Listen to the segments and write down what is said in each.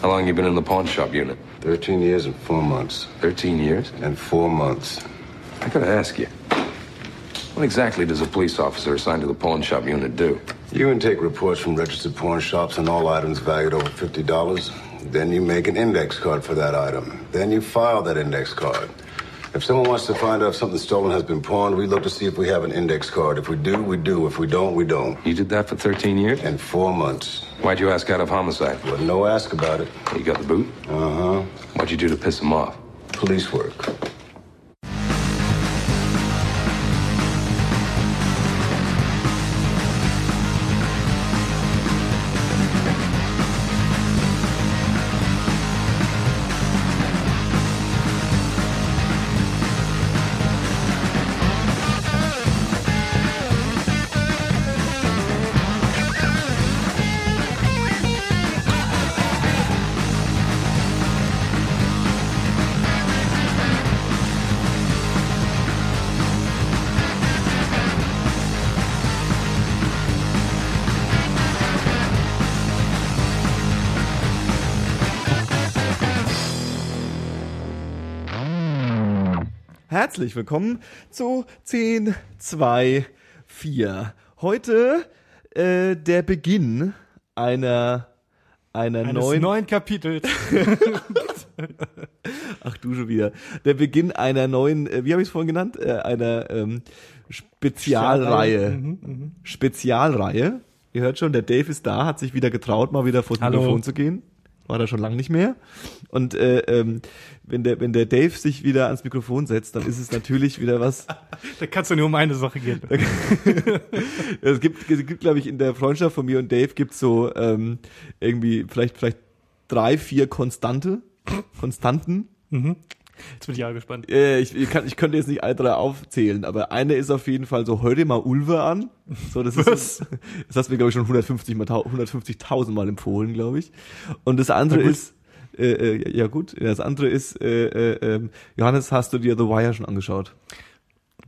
How long you been in the pawn shop unit? 13 years and four months. 13 years? And four months. I gotta ask you. What exactly does a police officer assigned to the pawn shop unit do? You intake reports from registered pawn shops on all items valued over $50. Then you make an index card for that item. Then you file that index card. If someone wants to find out if something stolen has been pawned, we look to see if we have an index card. If we do, we do. If we don't, we don't. You did that for 13 years? And four months. Why'd you ask out of homicide? Wasn't no ask about it. You got the boot? Uh huh. What'd you do to piss him off? Police work. Herzlich willkommen zu 10, 2, 4. Heute äh, der Beginn einer einer Eines neuen neuen Kapitels. Ach du schon wieder. Der Beginn einer neuen, äh, wie habe ich es vorhin genannt? Äh, einer ähm, Spezialreihe. Mhm, Spezialreihe. Ihr hört schon, der Dave ist da, hat sich wieder getraut, mal wieder vor das. Mikrofon zu gehen. War da schon lange nicht mehr. Und äh, ähm, wenn der wenn der Dave sich wieder ans Mikrofon setzt, dann ist es natürlich wieder was. da kannst du nur um eine Sache gehen. es gibt, es gibt glaube ich, in der Freundschaft von mir und Dave gibt's so ähm, irgendwie vielleicht vielleicht drei, vier Konstante, Konstanten. Jetzt bin ich ja gespannt. Äh, ich, ich, kann, ich könnte jetzt nicht alle drei aufzählen, aber eine ist auf jeden Fall so, hör dir mal Ulve an. So, das ist das, hast du mir, glaube ich, schon 150 mal, tau- 150.000 Mal empfohlen, glaube ich. Und das andere ist, äh, äh, ja gut, das andere ist, äh, äh, ähm, Johannes, hast du dir The Wire schon angeschaut?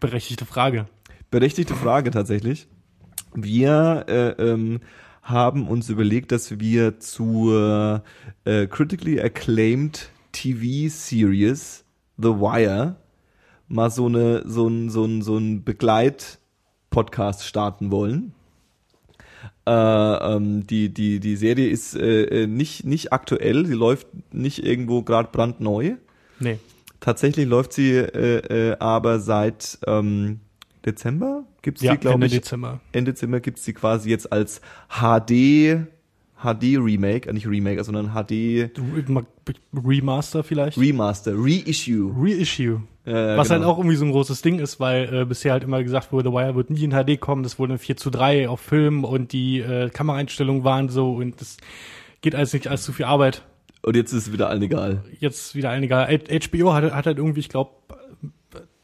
Berechtigte Frage. Berechtigte Frage tatsächlich. Wir äh, ähm, haben uns überlegt, dass wir zur critically acclaimed TV-Series The Wire mal so eine so ein so ein so ein Begleit-Podcast starten wollen. Äh, ähm, die die die Serie ist äh, äh, nicht nicht aktuell, sie läuft nicht irgendwo gerade brandneu. Nee. Tatsächlich läuft sie äh, äh, aber seit ähm, Dezember gibt's Ja, sie, glaube Ende ich. Dezember. Ende Dezember gibt's sie quasi jetzt als HD HD Remake, äh, nicht Remake, sondern HD Remaster vielleicht? Remaster, Reissue. Reissue. Äh, Was halt genau. auch irgendwie so ein großes Ding ist, weil äh, bisher halt immer gesagt wurde, The Wire wird nie in HD kommen, das wurde in 4 zu 3 auf Film und die äh, Kameraeinstellungen waren so und das geht alles nicht als zu viel Arbeit. Und jetzt ist es wieder allen egal. Jetzt wieder einiger. HBO hat, hat halt irgendwie, ich glaube,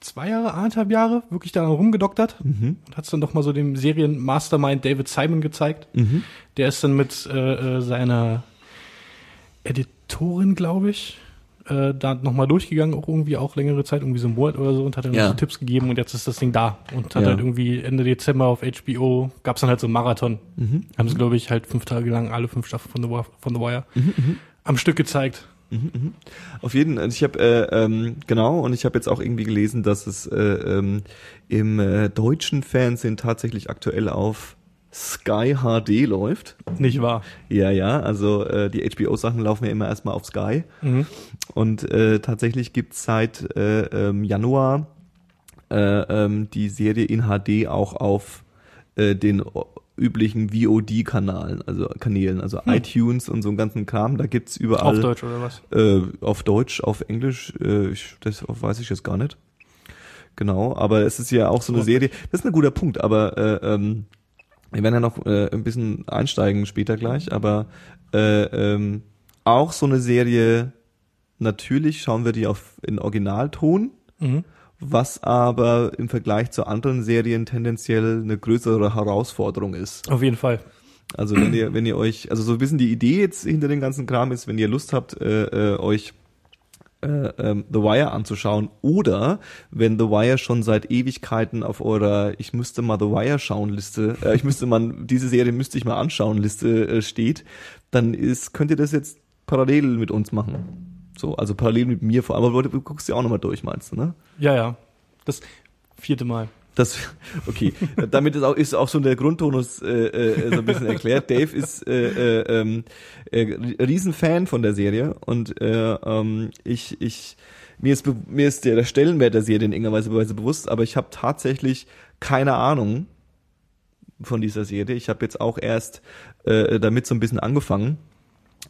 zwei Jahre, anderthalb Jahre wirklich daran rumgedoktert Mhm. und hat es dann doch mal so dem Serien-Mastermind David Simon gezeigt. Mhm. Der ist dann mit äh, äh, seiner Editorin, glaube ich, äh, da nochmal durchgegangen, auch irgendwie auch längere Zeit, irgendwie so einen Monat oder so und hat dann Ja. so Tipps gegeben und jetzt ist das Ding da und hat Ja. halt irgendwie Ende Dezember auf HBO, gab's dann halt so einen Marathon. Mhm. Haben sie, glaube ich, halt fünf Tage lang alle fünf Staffeln von The, von The Wire am Stück gezeigt. Auf jeden Fall. Ich habe äh, ähm, genau und ich habe jetzt auch irgendwie gelesen, dass es äh, ähm, im äh, deutschen Fernsehen tatsächlich aktuell auf Sky HD läuft. Nicht wahr? Ja, ja, also äh, die HBO-Sachen laufen ja immer erstmal auf Sky. Mhm. Und äh, tatsächlich gibt's seit äh, ähm, Januar äh, ähm, die Serie in HD auch auf äh, den üblichen VOD-Kanalen, also Kanälen, also iTunes und so einen ganzen Kram. Da gibt's überall Auf Deutsch oder was? äh, auf Deutsch, auf Englisch, äh, ich, das weiß ich jetzt gar nicht. Genau, aber es ist ja auch so eine. Serie. Das ist ein guter Punkt, aber äh, ähm, wir werden ja noch äh, ein bisschen einsteigen später gleich, aber äh, ähm, auch so eine Serie. Natürlich schauen wir die auf in Originalton, Mhm. Was aber im Vergleich zu anderen Serien tendenziell eine größere Herausforderung ist. Auf jeden Fall. Also wenn ihr, wenn ihr euch, also so ein bisschen die Idee jetzt hinter dem ganzen Kram ist, wenn ihr Lust habt, äh, äh, euch äh, ähm, The Wire anzuschauen oder wenn The Wire schon seit Ewigkeiten auf eurer ich müsste mal The Wire schauen Liste, äh, ich müsste mal diese Serie müsste ich mal anschauen Liste äh, steht, dann ist könnt ihr das jetzt parallel mit uns machen. So, also parallel mit mir vor allem. Aber du guckst ja auch nochmal durch, meinst du, ne? Ja, ja. Das vierte Mal. Das, okay, damit ist auch, ist auch schon der Grundtonus äh, äh, so ein bisschen erklärt. Dave ist äh, äh, ähm, äh, Riesenfan von der Serie und äh, ähm, ich, ich, mir ist, mir ist der, der Stellenwert der Serie in irgendeiner Weise bewusst, aber ich habe tatsächlich keine Ahnung von dieser Serie. Ich habe jetzt auch erst äh, damit so ein bisschen angefangen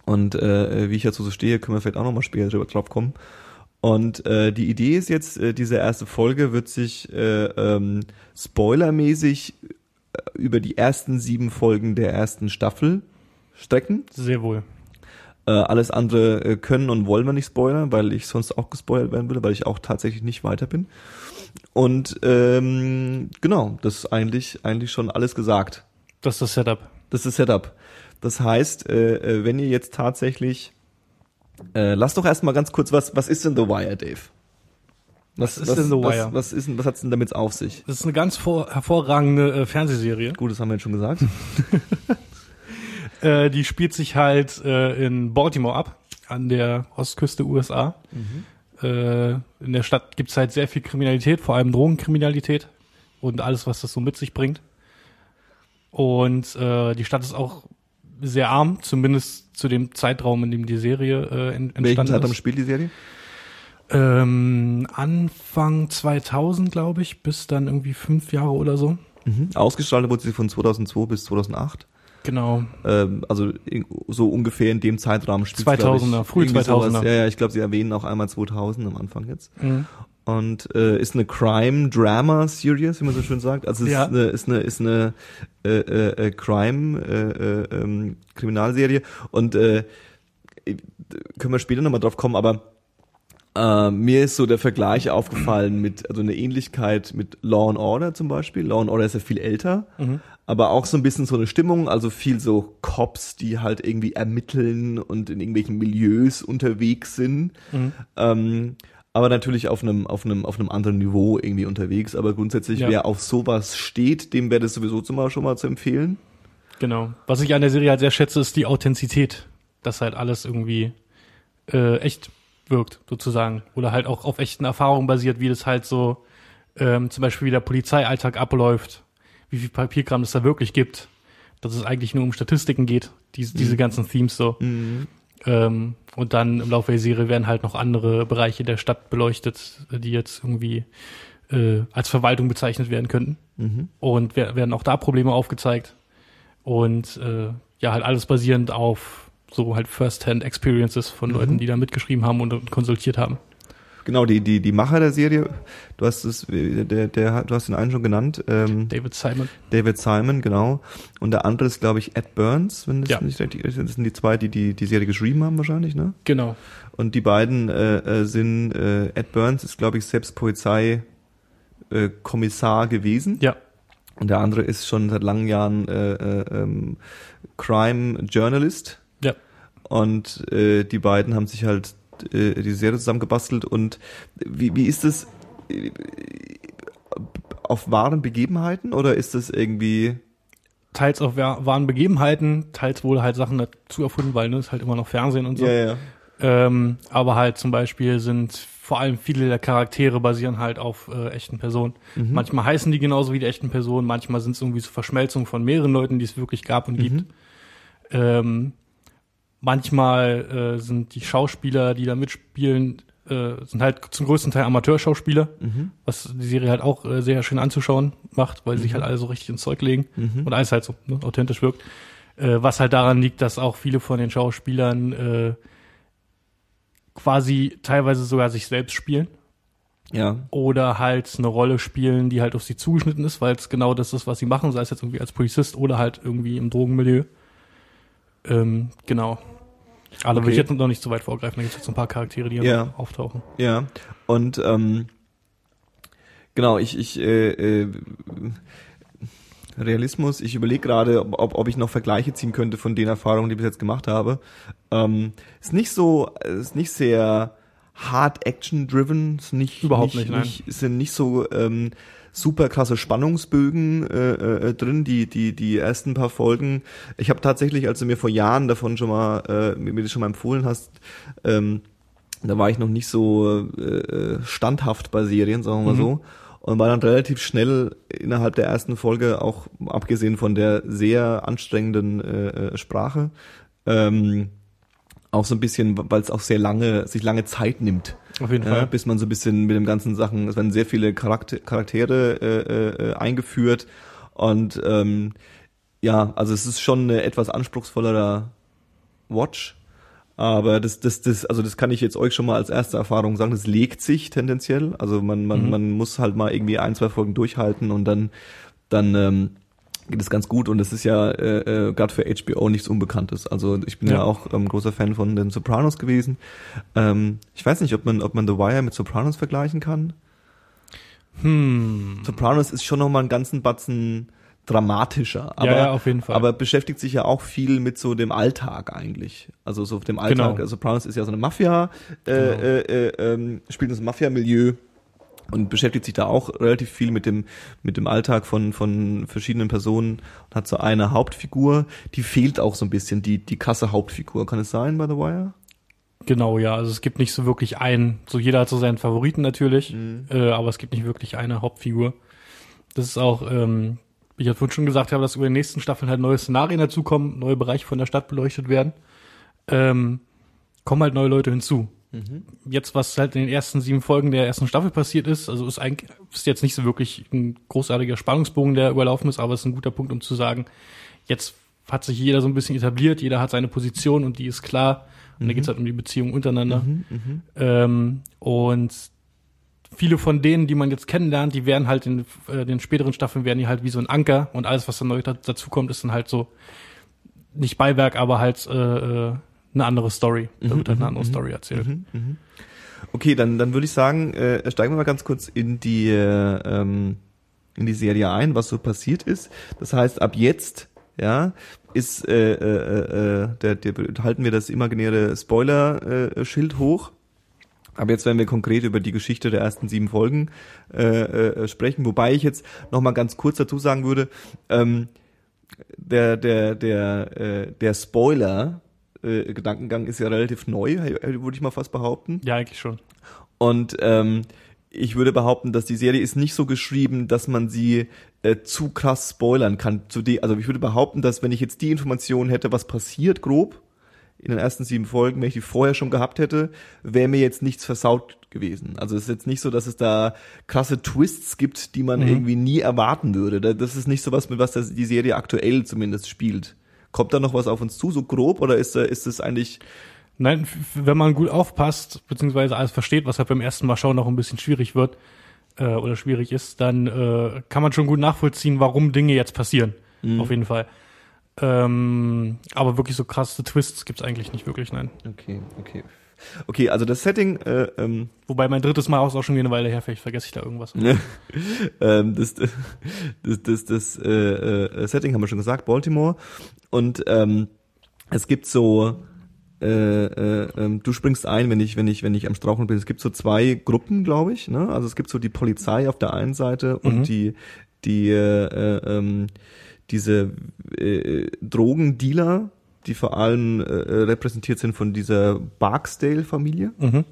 und äh, wie ich dazu so stehe, können wir vielleicht auch nochmal später drüber- drauf kommen. Und äh, die Idee ist jetzt, äh, diese erste Folge wird sich äh, ähm, spoilermäßig äh, über die ersten sieben Folgen der ersten Staffel strecken. Sehr wohl. Äh, alles andere äh, können und wollen wir nicht spoilern, weil ich sonst auch gespoilert werden würde, weil ich auch tatsächlich nicht weiter bin. Und ähm, genau, das ist eigentlich, eigentlich schon alles gesagt. Das ist das Setup. Das ist Setup. Das heißt, äh, äh, wenn ihr jetzt tatsächlich, äh, lass doch erstmal ganz kurz, was, was ist denn The Wire, Dave? Was ist denn The Wire? Was, was ist denn, was hat's denn damit auf sich? Das ist eine ganz vor, hervorragende äh, Fernsehserie. Gut, das haben wir jetzt schon gesagt. Äh, die spielt sich halt äh, in Baltimore ab, an der Ostküste USA. Äh, in der Stadt gibt's halt sehr viel Kriminalität, vor allem Drogenkriminalität und alles, was das so mit sich bringt. Und äh, die Stadt ist auch sehr arm, zumindest zu dem Zeitraum, in dem die Serie äh, ent- Welchen entstanden Zeitraum ist. spielt die Serie? Ähm, Anfang 2000, glaube ich, bis dann irgendwie fünf Jahre oder so. Mhm. Ausgestrahlt wurde sie von 2002 bis 2008. Genau. Ähm, also so ungefähr in dem Zeitraum spielt 2000er, früh 2000er. Ja, ja, ich glaube, sie erwähnen auch einmal 2000 am Anfang jetzt. Mhm. Und äh, ist eine Crime-Drama-Series, wie man so schön sagt. Also es Ja. ist eine, ist eine, ist eine äh, äh, äh, Crime äh, äh, ähm, Kriminalserie und äh, können wir später nochmal drauf kommen, aber äh, mir ist so der Vergleich aufgefallen mit, also eine Ähnlichkeit mit Law and Order zum Beispiel. Law and Order ist ja viel älter, aber auch so ein bisschen so eine Stimmung, also viel so Cops, die halt irgendwie ermitteln und in irgendwelchen Milieus unterwegs sind. Ähm, aber natürlich auf einem, auf einem, auf einem anderen Niveau irgendwie unterwegs. Aber grundsätzlich, Ja. wer auf sowas steht, dem wäre das sowieso schon mal, schon mal zu empfehlen. Genau. Was ich an der Serie halt sehr schätze, ist die Authentizität. Dass halt alles irgendwie äh, echt wirkt, sozusagen. Oder halt auch auf echten Erfahrungen basiert, wie das halt so ähm, zum Beispiel wie der Polizeialltag abläuft, wie viel Papierkram es da wirklich gibt. Dass es eigentlich nur um Statistiken geht, diese, diese ganzen Themes so. Ähm, und dann im Laufe der Serie werden halt noch andere Bereiche der Stadt beleuchtet, die jetzt irgendwie äh, als Verwaltung bezeichnet werden könnten. Und wer- werden auch da Probleme aufgezeigt. Und äh, ja, halt alles basierend auf so halt First-Hand-Experiences von Leuten, die da mitgeschrieben haben und, und konsultiert haben. Genau, die, die, die Macher der Serie, du hast es, der, der, du hast den einen schon genannt, ähm, David Simon. David Simon, genau. Und der andere ist, glaube ich, Ed Burns, wenn das Ja. nicht richtig ist. Das sind die zwei, die, die die Serie geschrieben haben wahrscheinlich, ne? Genau. Und die beiden äh, äh, sind, äh, Ed Burns ist, glaube ich, selbst Polizei äh, Kommissar gewesen. Ja. Und der andere ist schon seit langen Jahren äh, äh, ähm, Crime Journalist. Ja. Und äh, die beiden haben sich halt äh, die Serie zusammengebastelt. Und wie, wie ist das äh, auf wahren Begebenheiten oder ist das irgendwie Teils auf wahr- wahren Begebenheiten, teils wohl halt Sachen dazu erfunden, weil ne, ist halt immer noch Fernsehen und so. ja ja Ähm, aber halt zum Beispiel sind vor allem viele der Charaktere basieren halt auf äh, echten Personen. Manchmal heißen die genauso wie die echten Personen, manchmal sind es irgendwie so Verschmelzungen von mehreren Leuten, die es wirklich gab und gibt. Ähm, manchmal äh, sind die Schauspieler, die da mitspielen, äh, sind halt zum größten Teil Amateurschauspieler, was die Serie halt auch äh, sehr schön anzuschauen macht, weil sie sich halt alle so richtig ins Zeug legen und alles halt so ne, authentisch wirkt. Äh, was halt daran liegt, dass auch viele von den Schauspielern äh, quasi teilweise sogar sich selbst spielen ja oder halt eine Rolle spielen, die halt auf sie zugeschnitten ist, weil es genau das ist, was sie machen, sei es jetzt irgendwie als Polizist oder halt irgendwie im Drogenmilieu. Ähm, genau. Aber will Okay. ich jetzt noch nicht so weit vorgreifen, da gibt es jetzt ein paar Charaktere, die Ja. auftauchen. Ja, und ähm, genau, ich, ich äh, äh, Realismus, ich überlege gerade, ob, ob, ich noch Vergleiche ziehen könnte von den Erfahrungen, die ich bis jetzt gemacht habe. Ähm, ist nicht so, ist nicht sehr hard action-driven, sind nicht, Überhaupt nicht, nicht, nein. sind nicht so ähm, super krasse Spannungsbögen äh, äh, drin, die, die, die ersten paar Folgen. Ich habe tatsächlich, als du mir vor Jahren davon schon mal, äh, mir das schon mal empfohlen hast, ähm, da war ich noch nicht so äh, äh, standhaft bei Serien, sagen wir mal so. Und war dann relativ schnell innerhalb der ersten Folge, auch abgesehen von der sehr anstrengenden äh, äh, Sprache, ähm, auch so ein bisschen, weil es auch sehr lange, sich lange Zeit nimmt. Auf jeden Fall. bis man so ein bisschen mit dem ganzen Sachen, es werden sehr viele Charakter, Charaktere äh, äh, eingeführt und ähm, ja, also es ist schon eine etwas anspruchsvollerer Watch, aber das, das, das, also das kann ich jetzt euch schon mal als erste Erfahrung sagen, das legt sich tendenziell, also man, man, Mhm. man muss halt mal irgendwie ein, zwei Folgen durchhalten und dann, dann ähm, geht es ganz gut und das ist ja äh, äh, gerade für HBO nichts Unbekanntes. Also ich bin ja, Ja. auch ähm, großer Fan von den Sopranos gewesen. Ähm, ich weiß nicht, ob man, ob man The Wire mit Sopranos vergleichen kann. Hm. Sopranos ist schon noch mal einen ganzen Batzen dramatischer, aber, ja, auf jeden Fall. aber beschäftigt sich ja auch viel mit so dem Alltag eigentlich. Also so auf dem Alltag. Genau. Also Sopranos ist ja so eine Mafia, äh, Genau. äh, äh, ähm, spielt in so einem Mafia-Milieu und beschäftigt sich da auch relativ viel mit dem mit dem Alltag von von verschiedenen Personen und hat so eine Hauptfigur, die fehlt auch so ein bisschen die die krasse Hauptfigur. Kann es sein bei The Wire? Genau, ja. Also es gibt nicht so wirklich einen, so jeder hat so seinen Favoriten natürlich, Mhm. äh, aber es gibt nicht wirklich eine Hauptfigur. Das ist auch, ähm, wie ich ja vorhin schon gesagt habe, dass über die nächsten Staffeln halt neue Szenarien dazukommen, neue Bereiche von der Stadt beleuchtet werden. Ähm, kommen halt neue Leute hinzu. Jetzt, was halt in den ersten sieben Folgen der ersten Staffel passiert ist, also ist eigentlich ist jetzt nicht so wirklich ein großartiger Spannungsbogen, der überlaufen ist, aber es ist ein guter Punkt, um zu sagen, jetzt hat sich jeder so ein bisschen etabliert, jeder hat seine Position und die ist klar. Und da geht's halt um die Beziehung untereinander. Ähm, und viele von denen, die man jetzt kennenlernt, die werden halt in äh, den späteren Staffeln werden die halt wie so ein Anker und alles, was dann neu da, dazu kommt, ist dann halt so nicht Beiwerk, aber halt äh, äh, eine andere Story. Da wird halt eine andere Story erzählt. Okay, dann, dann würde ich sagen, äh, steigen wir mal ganz kurz in die, äh, ähm, in die Serie ein, was so passiert ist. Das heißt, ab jetzt, ja, ist, äh, äh, äh, der, der, halten wir das imaginäre Spoiler-Schild hoch. Aber jetzt werden wir konkret über die Geschichte der ersten sieben Folgen äh, äh, sprechen, wobei ich jetzt noch mal ganz kurz dazu sagen würde, ähm, der der der äh, der Spoiler äh, Gedankengang ist ja relativ neu, würde ich mal fast behaupten. Ja, eigentlich schon. Und ähm, ich würde behaupten, dass die Serie ist nicht so geschrieben, dass man sie äh, zu krass spoilern kann. Zu die, also ich würde behaupten, dass wenn ich jetzt die Information hätte, was passiert grob in den ersten sieben Folgen, wenn ich die vorher schon gehabt hätte, wäre mir jetzt nichts versaut gewesen. Also es ist jetzt nicht so, dass es da krasse Twists gibt, die man irgendwie nie erwarten würde. Da- Das ist nicht so was, mit was die Serie aktuell zumindest spielt. Kommt da noch was auf uns zu, so grob, oder ist, da- ist es eigentlich Nein, wenn man gut aufpasst, beziehungsweise alles versteht, was halt beim ersten Mal schauen noch ein bisschen schwierig wird äh, oder schwierig ist, dann äh, kann man schon gut nachvollziehen, warum Dinge jetzt passieren. Auf jeden Fall. Ähm, aber wirklich so krasse Twists gibt's eigentlich nicht wirklich, nein. Okay, okay. Okay, also das Setting, äh, ähm, Wobei mein drittes Mal auch schon wieder eine Weile her, vielleicht vergesse ich da irgendwas. ähm, das, das, das, das äh, äh, Setting haben wir schon gesagt, Baltimore. Und ähm, es gibt so, äh, äh, ähm, du springst ein, wenn ich, wenn ich, wenn ich am Straucheln bin. Es gibt so zwei Gruppen, glaube ich. Ne? Also es gibt so die Polizei auf der einen Seite und Mhm. die, die, äh, äh, ähm, diese äh, Drogendealer, die vor allem äh, repräsentiert sind von dieser Barksdale-Familie. Mhm.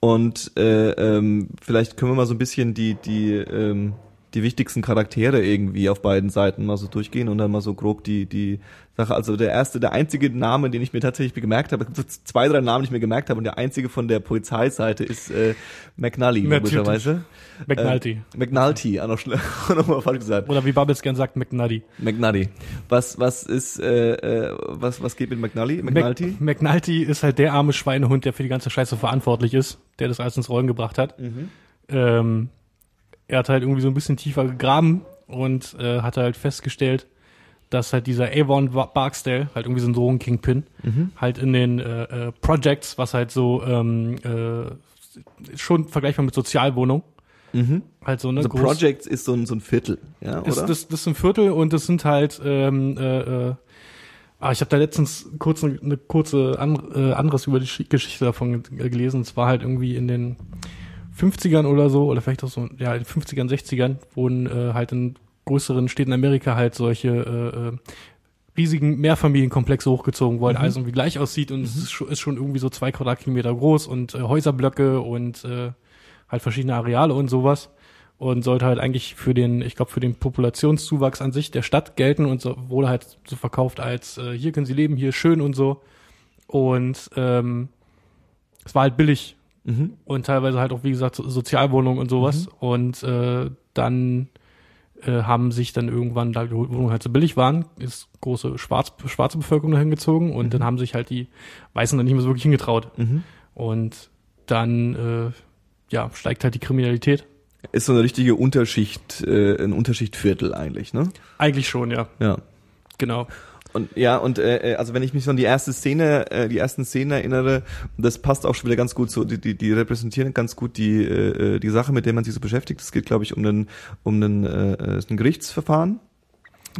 Und äh, ähm, vielleicht können wir mal so ein bisschen die, die, ähm, die wichtigsten Charaktere irgendwie auf beiden Seiten mal so durchgehen und dann mal so grob die, die Sache. Also der erste, der einzige Name, den ich mir tatsächlich gemerkt habe, es gibt so zwei, drei Namen, die ich mir gemerkt habe, und der einzige von der Polizeiseite ist äh, McNally, logischerweise. McNulty. Äh, McNulty, auch noch, noch mal falsch gesagt. Oder wie Bubbles gern sagt, McNuddy. McNulty. Was, was ist, äh, äh, was, was geht mit McNulty? McNulty? Mac McNulty ist halt der arme Schweinehund, der für die ganze Scheiße verantwortlich ist, der das alles ins Rollen gebracht hat. Ähm, er hat halt irgendwie so ein bisschen tiefer gegraben und äh, hat halt festgestellt, dass halt dieser Avon Ba- Barksdale, halt irgendwie so ein Drogen-Kingpin, halt in den äh, äh, Projects, was halt so ähm, äh, schon vergleichbar mit Sozialwohnung, halt so eine Also Projects ist so ein, so ein Viertel, ja, ist, oder? das, das ist ein Viertel und das sind halt ähm, äh, äh, Ah, ich habe da letztens kurz eine, eine kurze an, äh, anderes über die Schi- Geschichte davon ge- gelesen. Es war halt irgendwie in den 50ern oder so, oder vielleicht auch so, ja, in den 50ern, 60ern, wurden äh, halt in größeren Städten Amerika halt solche äh, äh, riesigen Mehrfamilienkomplexe hochgezogen, wo halt alles irgendwie gleich aussieht und es ist schon, ist schon irgendwie so zwei Quadratkilometer groß und äh, Häuserblöcke und äh, halt verschiedene Areale und sowas und sollte halt eigentlich für den, ich glaube, für den Populationszuwachs an sich der Stadt gelten und so wurde halt so verkauft als äh, hier können sie leben, hier ist schön und so. Und ähm, es war halt billig Mhm. und teilweise halt auch, wie gesagt, so- Sozialwohnungen und sowas. Und äh, dann äh, haben sich dann irgendwann, da die Wohnungen halt so billig waren, ist große Schwarz, schwarze Bevölkerung dahin gezogen und dann haben sich halt die Weißen dann nicht mehr so wirklich hingetraut. Mhm. Und dann äh, ja, steigt halt die Kriminalität. Ist so eine richtige Unterschicht, äh, ein Unterschichtviertel eigentlich, ne? Eigentlich schon, ja. Ja. Genau. Und ja, und äh, äh, also wenn ich mich so an die erste Szene, äh, die ersten Szenen erinnere, das passt auch schon wieder ganz gut so, die, die, die repräsentieren ganz gut die, äh, äh, die Sache, mit der man sich so beschäftigt. Es geht, glaube ich, um einen, um einen, äh, äh, ein Gerichtsverfahren.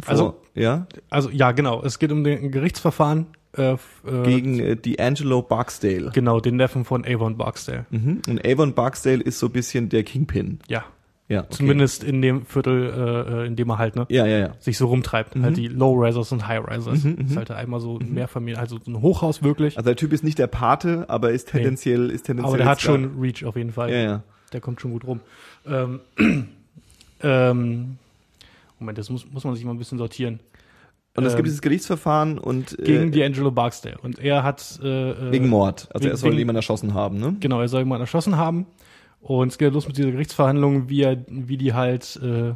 Vor, Also- ja, Also ja, genau. Es geht um den Gerichtsverfahren äh, gegen äh, die Angelo Barksdale. genau den Neffen von Avon Barksdale. Mhm. Und Avon Barksdale ist so ein bisschen der Kingpin. Ja, Ja, okay. zumindest in dem Viertel, äh, äh, in dem er halt ne Ja, ja, ja. sich so rumtreibt. Mhm. Halt die Low-Risers und High-Risers. Das ist halt einmal so ein Mehrfamilien, also so ein Hochhaus wirklich. Also der Typ ist nicht der Pate, aber ist tendenziell, ist tendenziell. Aber der hat schon Reach auf jeden Fall. Ja, ja. Der kommt schon gut rum. Ähm, ähm, Moment, das muss, muss man sich mal ein bisschen sortieren. Und es Ähm, gibt dieses Gerichtsverfahren und Gegen äh, D'Angelo Barksdale. Und er hat äh, äh, wegen Mord. Also wegen- er soll wegen- jemanden erschossen haben, ne? Genau, er soll jemanden erschossen haben. Und es geht los mit dieser Gerichtsverhandlung, wie, er, wie die halt äh,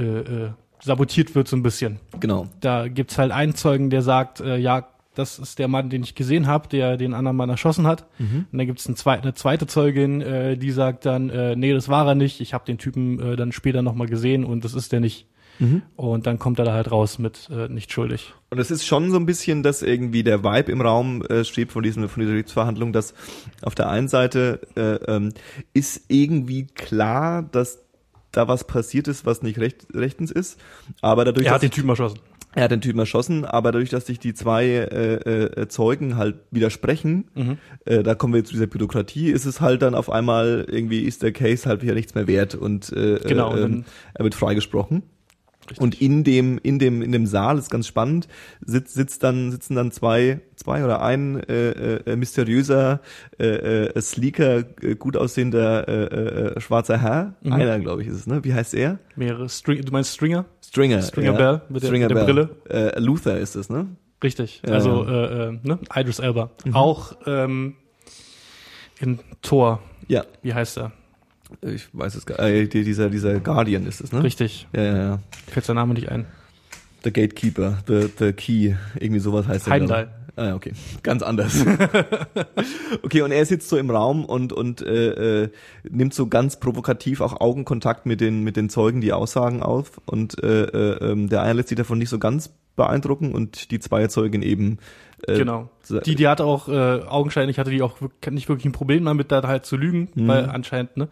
äh, äh, sabotiert wird so ein bisschen. Genau. Da gibt's halt einen Zeugen, der sagt, äh, ja, das ist der Mann, den ich gesehen habe, der den anderen Mann erschossen hat. Und dann gibt's ein zweit, eine zweite Zeugin, äh, die sagt dann, äh, nee, das war er nicht. Ich habe den Typen äh, dann später nochmal gesehen und das ist der nicht. Und dann kommt er da halt raus mit äh, nicht schuldig. Und es ist schon so ein bisschen, dass irgendwie der Vibe im Raum äh, steht von diesem von dieser Gerichtsverhandlung, dass auf der einen Seite äh, ähm, ist irgendwie klar, dass da was passiert ist, was nicht recht, rechtens ist, aber dadurch, Er hat den Typen erschossen. er hat den Typen erschossen, aber dadurch, dass sich die zwei äh, äh, Zeugen halt widersprechen, Mhm. äh, da kommen wir jetzt zu dieser Bürokratie, ist es halt dann auf einmal irgendwie ist der Case halt wieder nichts mehr wert und äh, Genau, und äh, dann- ähm, er wird freigesprochen. Und in dem, in dem, in dem Saal ist ganz spannend, sitzt, sitzt dann, sitzen dann zwei, zwei oder ein äh, äh, mysteriöser, äh, äh, sleeker, äh, gut aussehender äh, äh, schwarzer Herr. Mhm. Einer, glaube ich, ist es, ne? Wie heißt er? Mehrere String, du meinst Stringer? Stringer. Stringer Bell mit der- mit der Bell. Äh, Luther ist es, ne? Richtig. Ja, also ja. Äh, äh, ne? Idris Elba. Auch ähm, in Thor. Ja, Wie heißt er? Ich weiß es gar äh, die- dieser, dieser Guardian ist es, ne? Richtig. Ja, ja, ja. Fällt sein Name nicht ein. The Gatekeeper, the, the Key, irgendwie sowas heißt er. Heimdall. Ah, ja, okay. Ganz anders. okay, und er sitzt so im Raum und, und äh, äh, nimmt so ganz provokativ auch Augenkontakt mit den, mit den Zeugen, die Aussagen auf. Und äh, äh, ähm, der eine lässt sich davon nicht so ganz beeindrucken und die zwei Zeugen eben. Äh, Genau. Die, die hatte auch, äh, augenscheinlich hatte die auch nicht wirklich ein Problem damit, da halt zu lügen, Mhm. weil anscheinend, ne,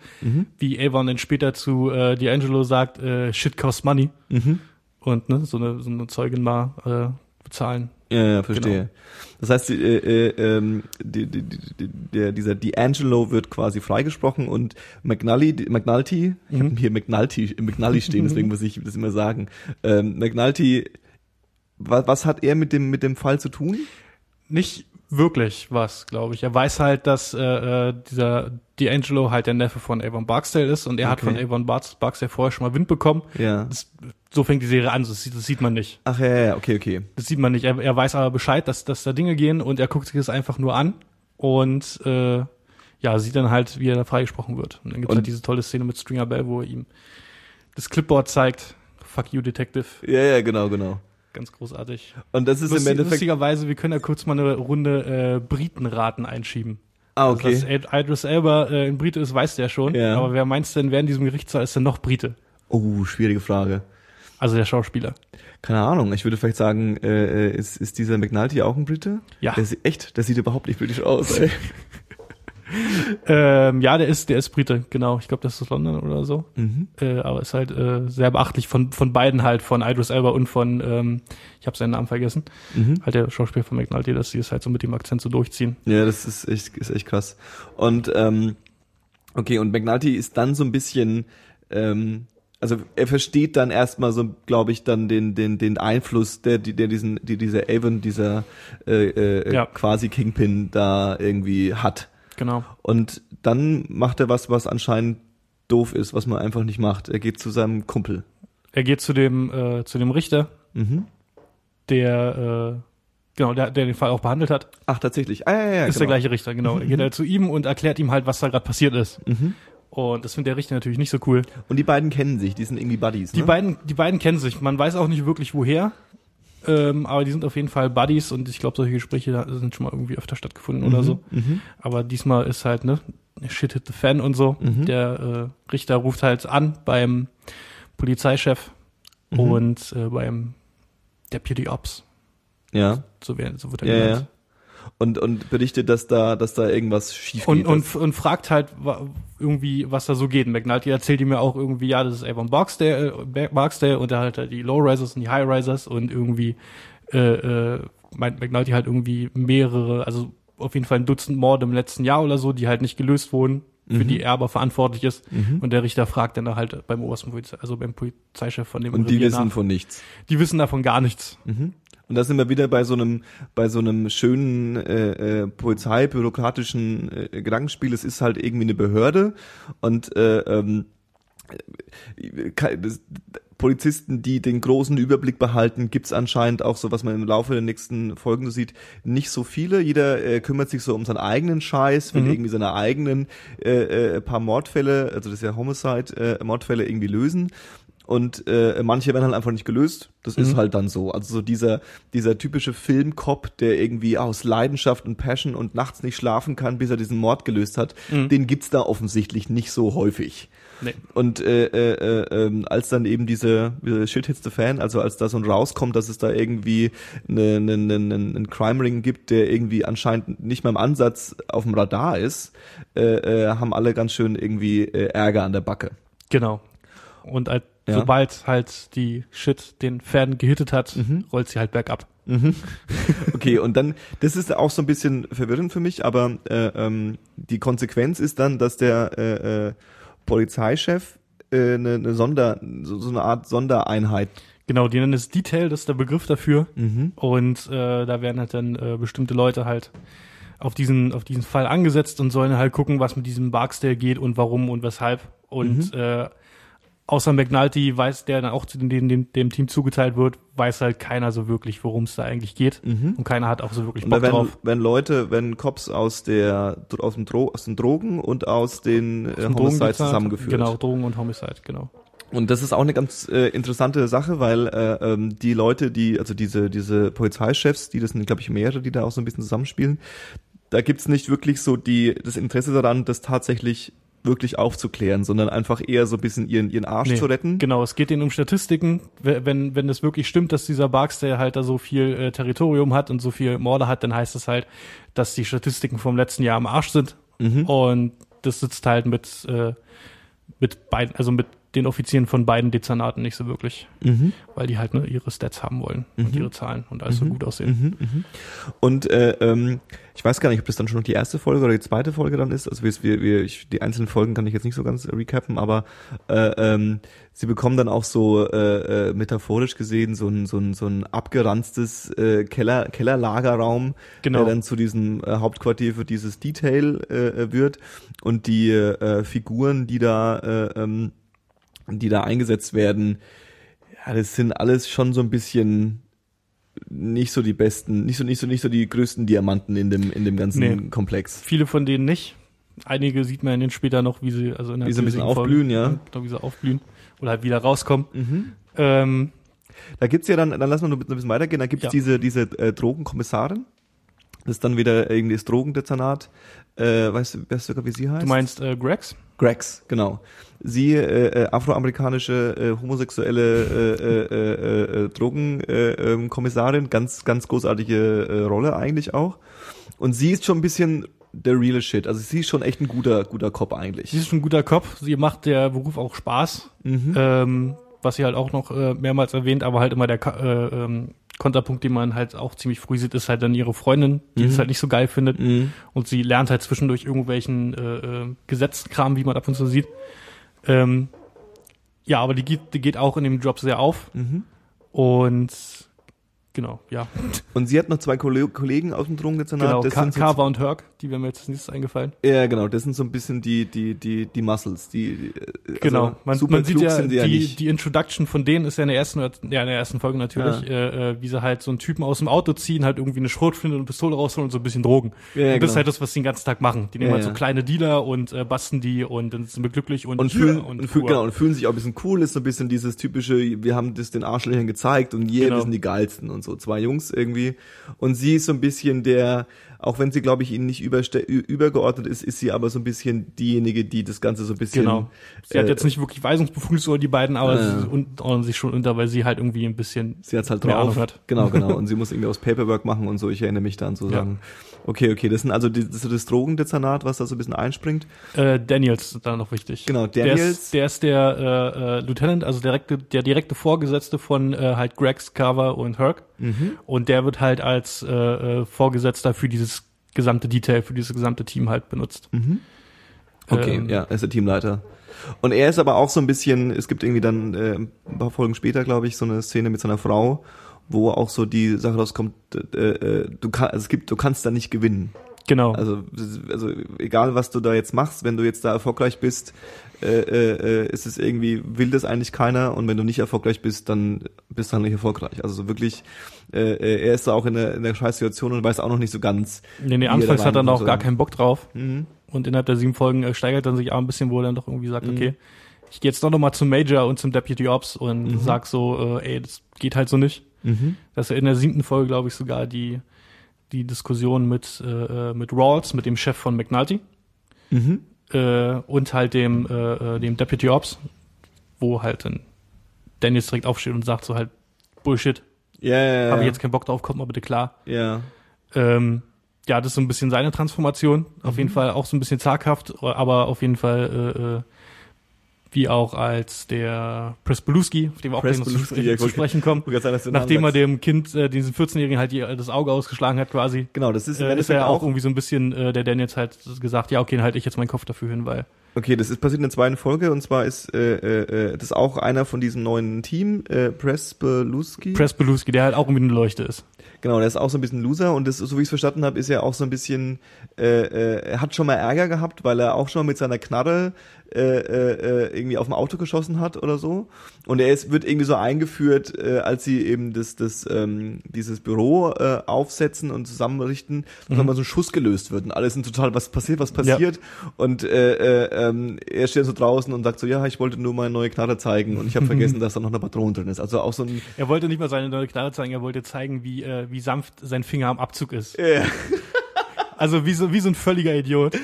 wie Avon dann später zu äh, D'Angelo sagt, äh, shit costs money. Mhm. Und ne, so eine, so eine Zeugin mal äh, bezahlen. Ja, ja, verstehe. Genau. Das heißt, äh, äh, ähm, die, die, die, der, dieser D'Angelo wird quasi freigesprochen und McNulty, die- McNulty, ich Mhm. habe hier McNulty, McNulty stehen, deswegen muss ich das immer sagen. Ähm, McNulty, was, was hat er mit dem mit dem Fall zu tun? Nicht wirklich was, glaube ich. Er weiß halt, dass äh, äh, dieser D'Angelo halt der Neffe von Avon Barksdale ist und er hat Okay. von Avon Barks- Barksdale vorher schon mal Wind bekommen. Ja. Das, so fängt die Serie an, das sieht, das sieht man nicht. Ach ja, ja, okay, okay. Das sieht man nicht. Er, er weiß aber Bescheid, dass, dass da Dinge gehen und er guckt sich das einfach nur an und äh, ja, sieht dann halt, wie er da freigesprochen wird. Und dann gibt es Und- halt diese tolle Szene mit Stringer Bell, wo er ihm das Clipboard zeigt. Fuck you, Detective. Ja, ja, genau, genau. Ganz großartig. Und das ist im Lustig, Endeffekt. lustigerweise, wir können ja kurz mal eine Runde äh, Britenraten einschieben. Ah, Also, okay. dass Id- Idris Elba äh, ein Brite ist, weiß der schon. Ja. Aber wer meinst denn, wer in diesem Gerichtssaal ist denn noch Brite? Oh, schwierige Frage. Also der Schauspieler. Keine Ahnung. Ich würde vielleicht sagen, äh, äh, ist, ist dieser McNulty auch ein Brite? Ja. Der sieht, echt, der sieht überhaupt nicht britisch aus. Ey. Ähm, ja, der ist, der ist Brite, genau. Ich glaube, das ist London oder so. Äh, aber ist halt äh, sehr beachtlich von von beiden halt, von Idris Elba und von, ähm, ich habe seinen Namen vergessen, halt der Schauspieler von McNulty, dass sie es halt so mit dem Akzent so durchziehen. Ja, das ist echt, ist echt krass. Und ähm, okay, und McNulty ist dann so ein bisschen, ähm, also er versteht dann erstmal so, glaube ich, dann den den den Einfluss, der der diesen die dieser Avon, dieser äh, äh, Ja. quasi Kingpin da irgendwie hat. Genau. Und dann macht er was, was anscheinend doof ist, was man einfach nicht macht. Er geht zu seinem Kumpel. Er geht zu dem äh, zu dem Richter, Mhm. der äh, genau, der, der den Fall auch behandelt hat. Ach, tatsächlich. Ah, ja, ja, ist genau. der gleiche Richter, genau. Er geht halt zu ihm und erklärt ihm halt, was da gerade passiert ist. Mhm. Und das findet der Richter natürlich nicht so cool. Und die beiden kennen sich, die sind irgendwie Buddies. Die ne? beiden, die beiden kennen sich. Man weiß auch nicht wirklich woher. Ähm, aber die sind auf jeden Fall Buddies und ich glaube, solche Gespräche sind schon mal irgendwie öfter stattgefunden oder so. Mhm. Aber diesmal ist halt, ne, Shit hit the fan und so. Mhm. Der äh, Richter ruft halt an beim Polizeichef Mhm. und äh, beim Deputy Ops. Ja, So, so wird er ja, genannt. Und, und berichtet, dass da, dass da irgendwas schief Und, geht. und, und fragt halt irgendwie, was da so geht. McNulty erzählt ihm ja auch irgendwie, ja, das ist Avon Barksdale, äh, Barksdale und hat halt die Low-Risers und die High-Risers und irgendwie äh, äh, meint McNulty halt irgendwie mehrere, also auf jeden Fall ein Dutzend Morde im letzten Jahr oder so, die halt nicht gelöst wurden, für die er aber verantwortlich ist. Und der Richter fragt dann halt beim obersten Polizei, also beim Polizeichef von dem und die Revier wissen nach. von nichts. die wissen davon gar nichts. Und da sind wir wieder bei so einem, bei so einem schönen äh, äh, polizeibürokratischen äh, Gedankenspiel. Es ist halt irgendwie eine Behörde und äh, ähm, äh, Polizisten, die den großen Überblick behalten, gibt's anscheinend auch so, was man im Laufe der nächsten Folgen so sieht, nicht so viele. Jeder äh, kümmert sich so um seinen eigenen Scheiß, will irgendwie seine eigenen äh, äh, paar Mordfälle, also das ist ja Homicide, äh, Mordfälle irgendwie lösen. Und äh, manche werden halt einfach nicht gelöst. Das ist halt dann so. Also so dieser, dieser typische Filmcop, der irgendwie aus Leidenschaft und Passion und nachts nicht schlafen kann, bis er diesen Mord gelöst hat, den gibt's da offensichtlich nicht so häufig. Nee. Und äh, äh, äh, ähm, als dann eben diese, diese Shit hits the Fan, also als da so ein rauskommt, dass es da irgendwie eine, eine, eine, einen Crime Ring gibt, der irgendwie anscheinend nicht mal im Ansatz auf dem Radar ist, äh, äh, haben alle ganz schön irgendwie äh, Ärger an der Backe. Genau. Und halt, Ja. sobald halt die Shit den Fan gehittet hat, Mhm. rollt sie halt bergab. Okay, und dann, das ist auch so ein bisschen verwirrend für mich, aber äh, ähm, die Konsequenz ist dann, dass der äh, äh, Polizeichef äh, eine, eine Sonder, so, so eine Art Sondereinheit Genau, die nennen es Detail, das ist der Begriff dafür. Mhm. Und äh, da werden halt dann äh, bestimmte Leute halt auf diesen, auf diesen Fall angesetzt und sollen halt gucken, was mit diesem Barksdale geht und warum und weshalb. Und Mhm. äh, außer McNulty weiß, der dann auch zu dem, dem, dem Team zugeteilt wird, weiß halt keiner so wirklich, worum es da eigentlich geht. Und keiner hat auch so wirklich Mhm. Bock werden, drauf. werden Leute, wenn Cops aus der aus dem Dro aus den Drogen und aus den äh, Zum Homicide Drogendezernat. zusammengeführt. Genau, Drogen und Homicide, genau. Und das ist auch eine ganz äh, interessante Sache, weil äh, ähm, die Leute, die, also diese, diese Polizeichefs, die das sind, glaube ich, mehrere, die da auch so ein bisschen zusammenspielen, da gibt's nicht wirklich so die, das Interesse daran, das tatsächlich wirklich aufzuklären, sondern einfach eher so ein bisschen ihren, ihren Arsch Nee, zu retten. Genau, es geht denen um Statistiken. Wenn, wenn es wirklich stimmt, dass dieser Barksdale halt da so viel äh, Territorium hat und so viel Morde hat, dann heißt das halt, dass die Statistiken vom letzten Jahr am Arsch sind. Mhm. Und das sitzt halt mit, äh, mit beiden, also mit den Offizieren von beiden Dezernaten nicht so wirklich, Mhm. weil die halt ne, ihre Stats haben wollen und ihre Zahlen und alles so gut aussehen. Mhm, Und äh, ähm, ich weiß gar nicht, ob das dann schon noch die erste Folge oder die zweite Folge dann ist. Also wir, wir, ich, die einzelnen Folgen kann ich jetzt nicht so ganz recappen, aber äh, ähm, sie bekommen dann auch so äh, äh, metaphorisch gesehen so ein so ein so ein abgeranztes äh, Keller Kellerlagerraum, Genau. der dann zu diesem äh, Hauptquartier für dieses Detail äh, wird und die äh, Figuren, die da äh, ähm, die da eingesetzt werden, ja, das sind alles schon so ein bisschen nicht so die besten, nicht so nicht so nicht so die größten Diamanten in dem in dem ganzen Nee. Komplex. Viele von denen nicht. Einige sieht man in den später noch, wie sie, also in der Wie sie ein bisschen aufblühen, ja. Genau, wie sie aufblühen. Oder halt wieder rauskommen. Mhm. Ähm, Da gibt's ja dann, dann lassen wir noch ein bisschen weitergehen. Da gibt's Ja. diese diese äh, Drogenkommissarin. Das ist dann wieder irgendwie das Drogendezernat. Äh, weißt du, weißt du sogar, wie sie heißt? du meinst äh, Gregs? Grex, genau. Sie, äh, äh, afroamerikanische, äh, homosexuelle äh, äh, äh, äh, Drogenkommissarin, äh, Kommissarin, ganz, ganz großartige äh, Rolle eigentlich auch. Und sie ist schon ein bisschen der reale Shit. Also sie ist schon echt ein guter, guter Cop eigentlich. Sie ist schon ein guter Kopf. Sie macht der Beruf auch Spaß. Mhm. Ähm, was sie halt auch noch äh, mehrmals erwähnt, aber halt immer der äh, ähm, Konterpunkt, den man halt auch ziemlich früh sieht, ist halt dann ihre Freundin, die es halt nicht so geil findet. Mhm. Und sie lernt halt zwischendurch irgendwelchen äh, äh, Gesetzeskram, wie man ab und zu sieht. Ähm, ja, aber die geht, die geht auch in dem Job sehr auf. Mhm. Und genau, ja. Und sie hat noch zwei Kolle- Kollegen aus dem Drogendezernat. Genau, das Ka sind Carver und Herc, die wären mir jetzt als nächstes eingefallen. Ja, genau, das sind so ein bisschen die, die, die, die Muscles, die, äh, Genau, also man, super man sieht ja die, die, ja die Introduction von denen ist ja in der ersten, ja, in der ersten Folge natürlich, äh, äh, wie sie halt so einen Typen aus dem Auto ziehen, halt irgendwie eine Schrotflinte und eine Pistole rausholen und so ein bisschen Drogen. Ja, ja, und das ist genau. halt das, was sie den ganzen Tag machen. Die nehmen Ja, halt so ja. kleine Dealer und äh, basten die und dann sind wir glücklich und, und fühlen, und, und, fühlen, genau, und fühlen sich auch ein bisschen cool, ist so ein bisschen dieses typische, wir haben das den Arschlöchern gezeigt und yeah, Genau. wir sind die geilsten und so, zwei Jungs irgendwie. Und sie ist so ein bisschen der, auch wenn sie, glaube ich, ihnen nicht übergeordnet ist, ist sie aber so ein bisschen diejenige, die das Ganze so ein bisschen. Genau. Sie hat äh, jetzt nicht wirklich Weisungsbefugnisse oder die beiden, aber Äh. sie ordnen sich schon unter, weil sie halt irgendwie ein bisschen Sie hat's halt mehr drauf. Hat. Genau, genau. Und sie muss irgendwie aus Paperwork machen und so. Ich erinnere mich dann so Ja. sagen. Okay, okay. Das sind also die, das, ist das Drogendezernat, was da so ein bisschen einspringt. Äh, Daniels ist da noch wichtig. Genau, Der Daniels. ist der, ist der äh, äh, Lieutenant, also direkte, der direkte Vorgesetzte von äh, halt Gregs, Carver und Herc. Mhm. Und der wird halt als äh, äh, Vorgesetzter für dieses gesamte Detail, für dieses gesamte Team halt benutzt. Okay, Ähm, ja, er ist der Teamleiter. Und er ist aber auch so ein bisschen, es gibt irgendwie dann äh, ein paar Folgen später, glaube ich, so eine Szene mit seiner Frau, wo auch so die Sache rauskommt, äh, äh, du kannst, also es gibt, du kannst da nicht gewinnen. Genau. Also, also egal was du da jetzt machst, wenn du jetzt da erfolgreich bist, äh, äh, ist es irgendwie, will das eigentlich keiner und wenn du nicht erfolgreich bist, dann bist du halt nicht erfolgreich. Also so wirklich, äh, äh, er ist da auch in der, in der Scheißsituation und weiß auch noch nicht so ganz. nee, nee, er anfangs hat er noch gar keinen Bock drauf. Mhm. Und innerhalb der sieben Folgen äh, steigert er sich auch ein bisschen, wo er dann doch irgendwie sagt, okay, ich gehe jetzt doch noch mal zum Major und zum Deputy Ops und sag so, äh, ey, das geht halt so nicht. Mhm. dass er in der siebten Folge, glaube ich, sogar die, die Diskussion mit, äh, äh, mit Rawls, mit dem Chef von McNulty, Mhm. äh, und halt dem, äh, äh, dem Deputy Ops, wo halt dann Daniels direkt aufsteht und sagt so halt, Bullshit, Ja, ja, ja. habe ich jetzt keinen Bock drauf, kommt mal bitte klar. Ja. Ähm, ja, das ist so ein bisschen seine Transformation. Auf Mhm. jeden Fall auch so ein bisschen zaghaft, aber auf jeden Fall äh, äh, wie auch als der Presbeluski, auf den wir auch gleich noch zu, ja, zu sprechen kommen. Nachdem er dem Kind, äh, diesem 14-Jährigen halt das Auge ausgeschlagen hat quasi, Genau, das ist, im äh, ist Endeffekt er ja auch irgendwie so ein bisschen, äh, der Daniels halt gesagt, ja, okay, dann halte ich jetzt meinen Kopf dafür hin, weil Okay, das ist passiert in der zweiten Folge und zwar ist äh, äh, äh, das auch einer von diesem neuen Team, äh, Presbeluski. Presbeluski, der halt auch irgendwie eine Leuchte ist. Genau, der ist auch so ein bisschen Loser und das, so wie ich es verstanden habe, ist er auch so ein bisschen, äh, äh, er hat schon mal Ärger gehabt, weil er auch schon mal mit seiner Knarre äh, äh, irgendwie auf dem Auto geschossen hat oder so. Und er ist, wird irgendwie so eingeführt, äh, als sie eben das, das, ähm, dieses Büro äh, aufsetzen und zusammenrichten, dass Mhm. mal so ein Schuss gelöst wird und alle sind total, was passiert, was passiert. Und äh, äh, ähm, er steht so draußen und sagt so, ja, ich wollte nur meine neue Knarre zeigen und ich habe vergessen, dass da noch eine Patrone drin ist. Also auch so ein Er wollte nicht mal seine neue Knarre zeigen, er wollte zeigen, wie, äh, wie sanft sein Finger am Abzug ist. Ja. Also wie so, wie so ein völliger Idiot.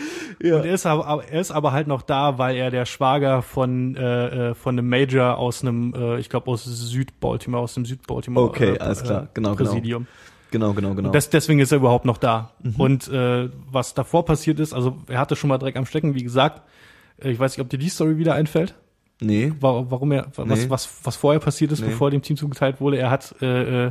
Ja. Und er ist, aber, er ist aber halt noch da, weil er der Schwager von, äh, äh, von einem Major aus einem, äh, ich glaube aus Süd-Baltimore, aus dem Süd-Baltimore Okay, äh, alles klar. äh, Genau, genau. Präsidium. Genau, genau, genau. Das, deswegen ist er überhaupt noch da. Mhm. Und äh, was davor passiert ist, also er hatte schon mal Dreck am Stecken, wie gesagt. Äh, Ich weiß nicht, ob dir die Story wieder einfällt, nee. wa- warum er, was, Nee. was, was vorher passiert ist, Nee. bevor dem Team zugeteilt wurde. Er hat äh,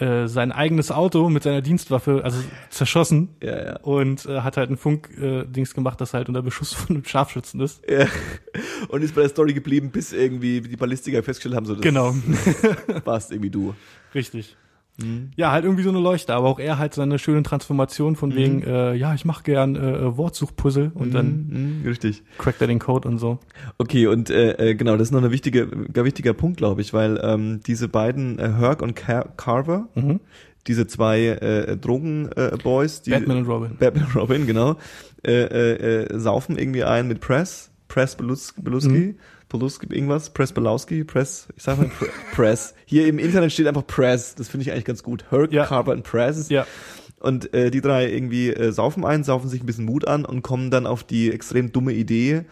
äh, sein eigenes Auto mit seiner Dienstwaffe, also zerschossen Ja, ja. und äh, hat halt ein Funk-Dings äh, gemacht, das halt unter Beschuss von einem Scharfschützen ist. Ja. Und ist bei der Story geblieben, bis irgendwie die Ballistiker festgestellt haben, so das Genau, warst irgendwie du. richtig. Mhm. Ja, halt irgendwie so eine Leuchte, aber auch er halt seine schöne Transformation Mhm. von wegen, äh, ja, ich mache gern äh, Wortsuchpuzzle und dann Mhm, richtig. crackt er den Code und so. Okay, und äh, äh, genau, das ist noch ein wichtige, ein wichtiger Punkt, glaube ich, weil ähm, diese beiden äh, Herc und Car Carver, Mhm. diese zwei äh, Drogen-Boys, äh, Boys, die Batman und Robin. Batman und Robin, genau, äh, äh, äh, saufen irgendwie ein mit Press, Press Belus Beluski, Beluski, irgendwas, Press Belowski, Press, ich sag mal Pre Press. Hier im Internet steht einfach Press, das finde ich eigentlich ganz gut. Herc, Ja. Carver und Press. Ja, Und äh, die drei irgendwie äh, saufen ein, saufen sich ein bisschen Mut an und kommen dann auf die extrem dumme Idee,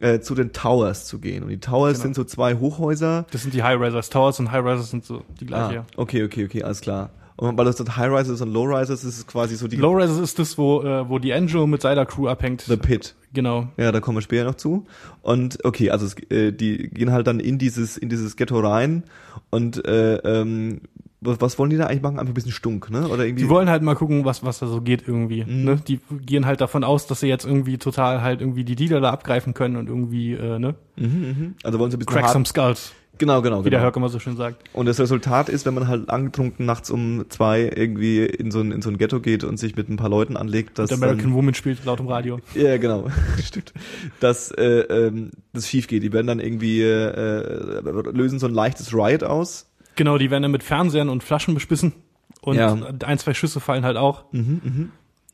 äh, zu den Towers zu gehen. Und die Towers Genau. sind so zwei Hochhäuser. das sind die High-Risers. Towers und High-Risers sind so die Ah, gleiche. okay, okay, okay, alles klar. Und weil das dort High-Rises und Low-Rises ist es quasi so die Low-Res ist das, wo, äh, wo die Angel mit seiner Crew abhängt. The Pit. Genau. Ja, da kommen wir später noch zu. Und okay, also es, äh, die gehen halt dann in dieses in dieses Ghetto rein und äh, ähm, was, wollen die da eigentlich machen? Einfach ein bisschen stunk, ne? Oder irgendwie Die wollen halt mal gucken, was, was da so geht irgendwie. Mhm. Ne? Die gehen halt davon aus, dass sie jetzt irgendwie total halt irgendwie die Dealer da abgreifen können und irgendwie, äh, ne? also wollen sie ein bisschen Crack hart, some skulls, Genau, genau, wie der genau. Hörk immer so schön sagt. Und das Resultat ist, wenn man halt angetrunken nachts um zwei irgendwie in so ein, in so ein Ghetto geht und sich mit ein paar Leuten anlegt, dass Und American dann, Woman spielt laut im Radio. ja genau, stimmt, dass äh, ähm, das schief geht. Die werden dann irgendwie äh, lösen so ein leichtes Riot aus. Genau, die werden dann mit Fernsehern und Flaschen bespissen. Und Ja. Mhm, ein, zwei Schüsse fallen halt auch.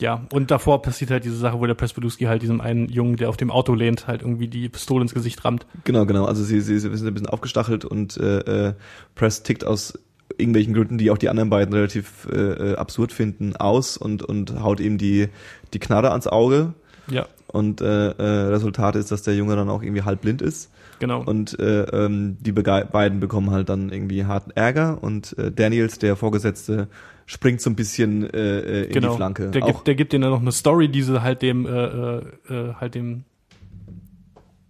Ja, und davor passiert halt diese Sache, wo der Prespeduski halt diesem einen Jungen, der auf dem Auto lehnt, halt irgendwie die Pistole ins Gesicht rammt. Genau, genau. Also sie, sie, sie sind ein bisschen aufgestachelt und äh, äh, Press tickt aus irgendwelchen Gründen, die auch die anderen beiden relativ äh, äh, absurd finden, aus und, und haut ihm die, die Knarre ans Auge. Ja, Und äh, äh, Resultat ist, dass der Junge dann auch irgendwie halb blind ist. genau. Und äh, ähm, die Bege beiden bekommen halt dann irgendwie harten Ärger und äh, Daniels, der Vorgesetzte, springt so ein bisschen äh, äh, in genau. die Flanke. Der auch, gibt, der gibt denen dann noch eine Story, diese halt dem, äh, äh, äh, halt dem,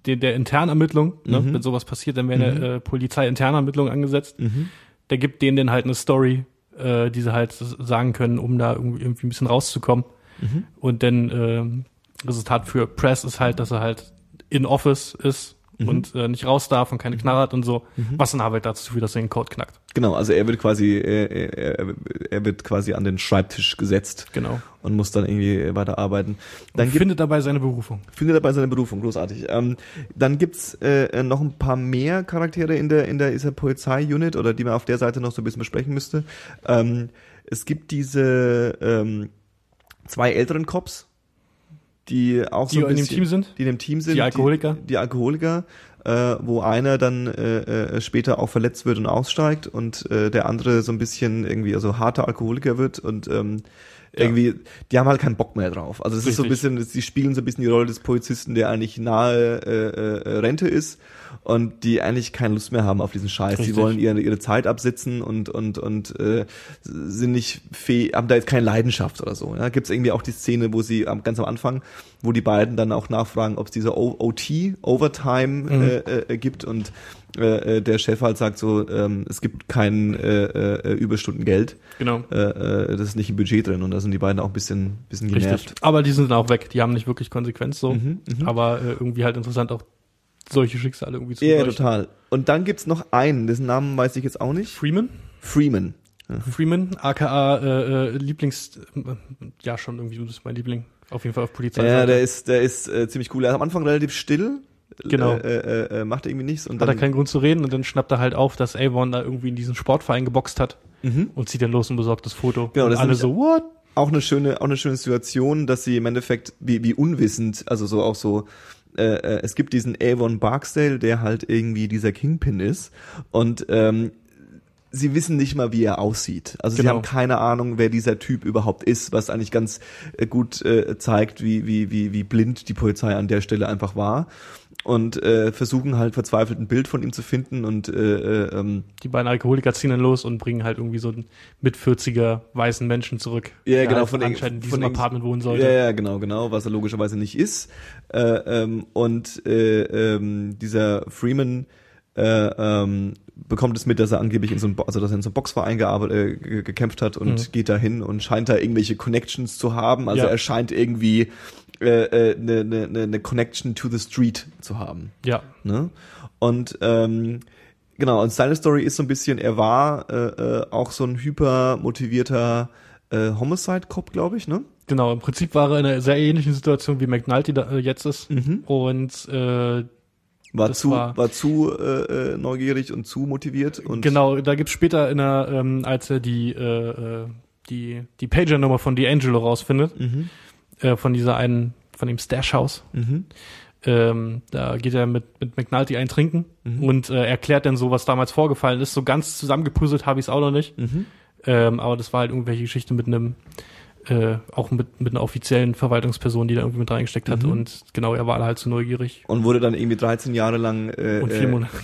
den, der internen Ermittlung, ne? Mhm. wenn sowas passiert, dann werden äh, Polizei interne Ermittlungen angesetzt. Mhm. Der gibt denen dann halt eine Story, äh, die sie halt sagen können, um da irgendwie, irgendwie ein bisschen rauszukommen. Mhm. Und dann ähm, Resultat für Press ist halt, dass er halt in Office ist Mhm. und äh, nicht raus darf und keine Knarre hat und so, was dann halt dazu führt, dass er den Code knackt. genau, also er wird quasi, er, er, er wird quasi an den Schreibtisch gesetzt Genau. und muss dann irgendwie weiterarbeiten. Dann Und gibt, findet dabei seine Berufung. findet er bei seiner Berufung, großartig. Ähm, dann gibt's äh, noch ein paar mehr Charaktere in der in der dieser Polizei-Unit oder die man auf der Seite noch so ein bisschen besprechen müsste. Ähm, es gibt diese ähm, zwei älteren Cops, die auch Die so ein in dem bisschen, Team sind? die in dem Team sind, Die Alkoholiker? die, die Alkoholiker, äh, wo einer dann äh, äh, später auch verletzt wird und aussteigt und äh, der andere so ein bisschen irgendwie also harter Alkoholiker wird und ähm, irgendwie, die haben halt keinen Bock mehr drauf. Also es ist so ein bisschen, sie spielen so ein bisschen die Rolle des Polizisten, der eigentlich nahe äh, äh, Rente ist und die eigentlich keine Lust mehr haben auf diesen Scheiß. Richtig. Die wollen ihre, ihre Zeit absitzen und und und äh, sind nicht fähig, haben da jetzt keine Leidenschaft oder so. Ja? Gibt es irgendwie auch die Szene, wo sie am, ganz am Anfang, wo die beiden dann auch nachfragen, ob es diese O- OT Overtime Mhm. äh, äh, gibt und äh, äh, der Chef halt sagt so, ähm, es gibt kein äh, äh, Überstundengeld, Genau. äh, äh, das ist nicht im Budget drin und da sind die beiden auch ein bisschen, bisschen genervt. Richtig. Aber die sind dann auch weg. Die haben nicht wirklich Konsequenz so. Mhm, Aber äh, irgendwie halt interessant auch solche Schicksale irgendwie zu Ja, beleuchten. total. Und dann gibt's noch einen, dessen Namen weiß ich jetzt auch nicht. Freeman? Freeman. Freeman, aka äh, äh, Lieblings, ja schon irgendwie das ist mein Liebling. Auf jeden Fall auf Polizei. Ja, der ist, der ist äh, ziemlich cool. Er ist am Anfang relativ still. Genau. Äh, äh, äh, macht irgendwie nichts und hat er dann keinen Grund zu reden und dann schnappt er halt auf, dass Avon da irgendwie in diesen Sportverein geboxt hat und zieht dann los und besorgt das Foto. Mhm. Genau, und das ist alle so, what? auch eine schöne, auch eine schöne Situation, dass sie im Endeffekt wie, wie unwissend, also so auch so äh, äh, es gibt diesen Avon Barksdale, der halt irgendwie dieser Kingpin ist und ähm, sie wissen nicht mal, wie er aussieht. Also sie Genau. haben keine Ahnung, wer dieser Typ überhaupt ist, was eigentlich ganz äh, gut äh, zeigt, wie, wie, wie, wie blind die Polizei an der Stelle einfach war. Und äh, versuchen halt verzweifelt ein Bild von ihm zu finden und äh, äh, ähm, Die beiden Alkoholiker ziehen dann los und bringen halt irgendwie so einen mit 40er weißen Menschen zurück. Ja, der genau, halt von anscheinend in von diesem irgend- Apartment wohnen sollte. Ja, ja, genau, genau, was er logischerweise nicht ist. Äh, ähm, und äh, ähm, dieser Freeman äh, ähm, bekommt es mit, dass er angeblich in so einem, Bo- also dass er in so einem Boxverein gearbeitet, äh, ge- gekämpft hat und geht dahin und scheint da irgendwelche Connections zu haben. Also Ja. er scheint irgendwie äh, äh, eine ne, ne, ne Connection to the Street zu haben. ja. Ne? Und ähm, genau, und seine Story ist so ein bisschen, er war äh, äh, auch so ein hyper motivierter äh, Homicide-Cop, glaube ich, ne? Genau, im Prinzip war er in einer sehr ähnlichen Situation wie McNulty da, äh, jetzt ist. Mhm. Und äh, War zu, war- war, zu äh, äh, neugierig und zu motiviert und genau, da gibt's später in der, ähm, als er die, äh, die, die Pager-Nummer von D'Angelo rausfindet, Mhm. Äh, von dieser einen, von dem Stash-House, Mhm. ähm, da geht er mit, mit McNulty eintrinken Mhm. und äh, erklärt dann so, was damals vorgefallen ist. So ganz zusammengepuzzelt habe ich es auch noch nicht. Mhm. Ähm, aber das war halt irgendwelche Geschichte mit einem äh, auch mit, mit einer offiziellen Verwaltungsperson, die da irgendwie mit reingesteckt hat. Mhm. Und genau, er war halt zu neugierig. Und wurde dann irgendwie 13 Jahre lang äh, Und vier Monate.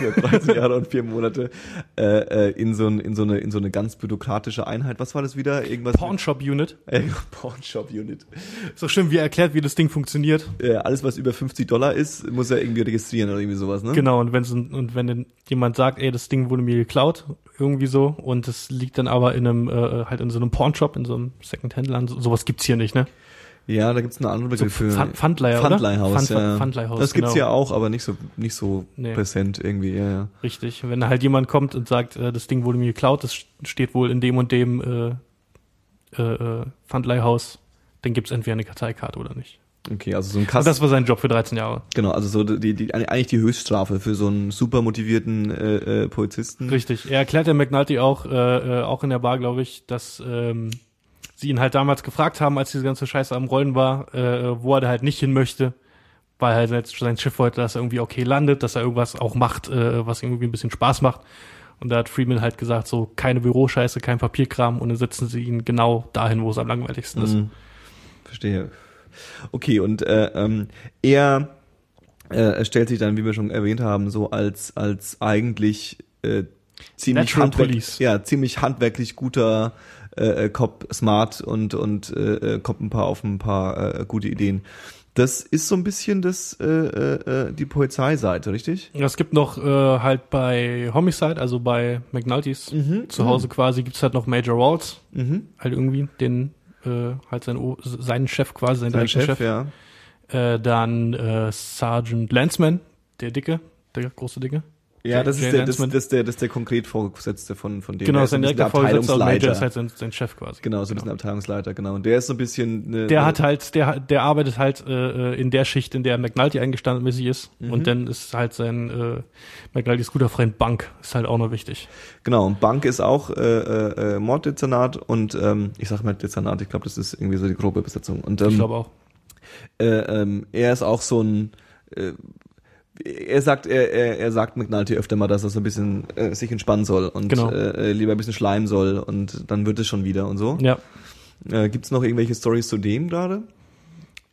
Äh, 13 Jahre und vier Monate äh, äh, in so ein, in so eine in so eine ganz bürokratische Einheit. Was war das wieder? Irgendwas Pawnshop Unit. Äh, Pawnshop Unit. Ist doch schön, wie er erklärt, wie das Ding funktioniert. Äh, alles was über 50 Dollar ist, muss er irgendwie registrieren oder irgendwie sowas, ne? Genau, und wenn und wenn jemand sagt, ey, das Ding wurde mir geklaut, irgendwie so, und es liegt dann aber in einem, äh, halt in so einem Pawnshop, in so einem Second-Hand-Laden, so, sowas gibt's hier nicht, ne? Ja, da gibt's eine andere Begriff für Pfand- Pfandleiher? Pfandleihhaus. Pfand- ja. Pfandleihhaus, Das gibt's genau. ja auch, aber nicht so nicht so Nee. präsent irgendwie. Ja, ja. Richtig. Wenn halt jemand kommt und sagt, äh, das Ding wurde mir geklaut, das steht wohl in dem und dem äh, äh, äh, Pfandleihhaus, dann gibt's entweder eine Karteikarte oder nicht. Okay, also so ein Kasten. das war sein Job für 13 Jahre. Genau, also so die, die eigentlich die Höchststrafe für so einen super motivierten äh, äh, Polizisten. Richtig. Er erklärt der McNulty auch, äh, äh, auch in der Bar, glaube ich, dass ähm, sie ihn halt damals gefragt haben, als diese ganze Scheiße am Rollen war, äh, wo er da halt nicht hin möchte, weil halt jetzt sein Schiff wollte, dass er irgendwie okay landet, dass er irgendwas auch macht, äh, was irgendwie ein bisschen Spaß macht. Und da hat Freeman halt gesagt, so keine Büroscheiße, kein Papierkram und dann setzen sie ihn genau dahin, wo es am langweiligsten ist. Mhm. Verstehe. Okay, und äh, ähm, er äh, stellt sich dann, wie wir schon erwähnt haben, so als als eigentlich äh, ziemlich handwerk ja ziemlich handwerklich guter äh, äh, Cop, smart und und äh, äh, kommt ein paar auf ein paar äh, gute Ideen. Das ist so ein bisschen das äh, äh, äh, die Polizeiseite, richtig? Ja, Es gibt noch äh, halt bei Homicide, also bei McNultys zu Hause quasi, gibt's halt noch Major Walls, Mhm. halt irgendwie, den äh, halt sein, seinen Chef quasi, seinen Sein direkten Chef, Chef. ja. Äh, dann äh, Sergeant Landsman, der Dicke, der große Dicke. Ja, das Jay ist der, das, das, ist der, das ist der konkret Vorgesetzte von, von dem. Genau, sein direkter Vorgesetzter und Major ist halt sein, sein Chef quasi. Genau, so ein bisschen Abteilungsleiter, genau. Und der ist so ein bisschen. Eine, Der hat halt, der, der arbeitet halt äh, äh, in der Schicht, in der McNulty eingestandmäßig ist. Mhm. Und dann ist halt sein äh, McNultys guter Freund Bank, ist halt auch noch wichtig. Genau, und Bank ist auch äh, äh, äh, Morddezernat und ähm, ich sag mal Dezernat, ich glaube, das ist irgendwie so die grobe Besetzung. Und Ich ähm, glaube auch. äh, ähm, er ist auch so ein äh, er sagt, er, er, er sagt McNulty öfter mal, dass er so ein bisschen äh, sich entspannen soll und Genau. äh, lieber ein bisschen schleimen soll und dann wird es schon wieder und so. Ja. Äh, Gibt es noch irgendwelche Stories zu dem gerade?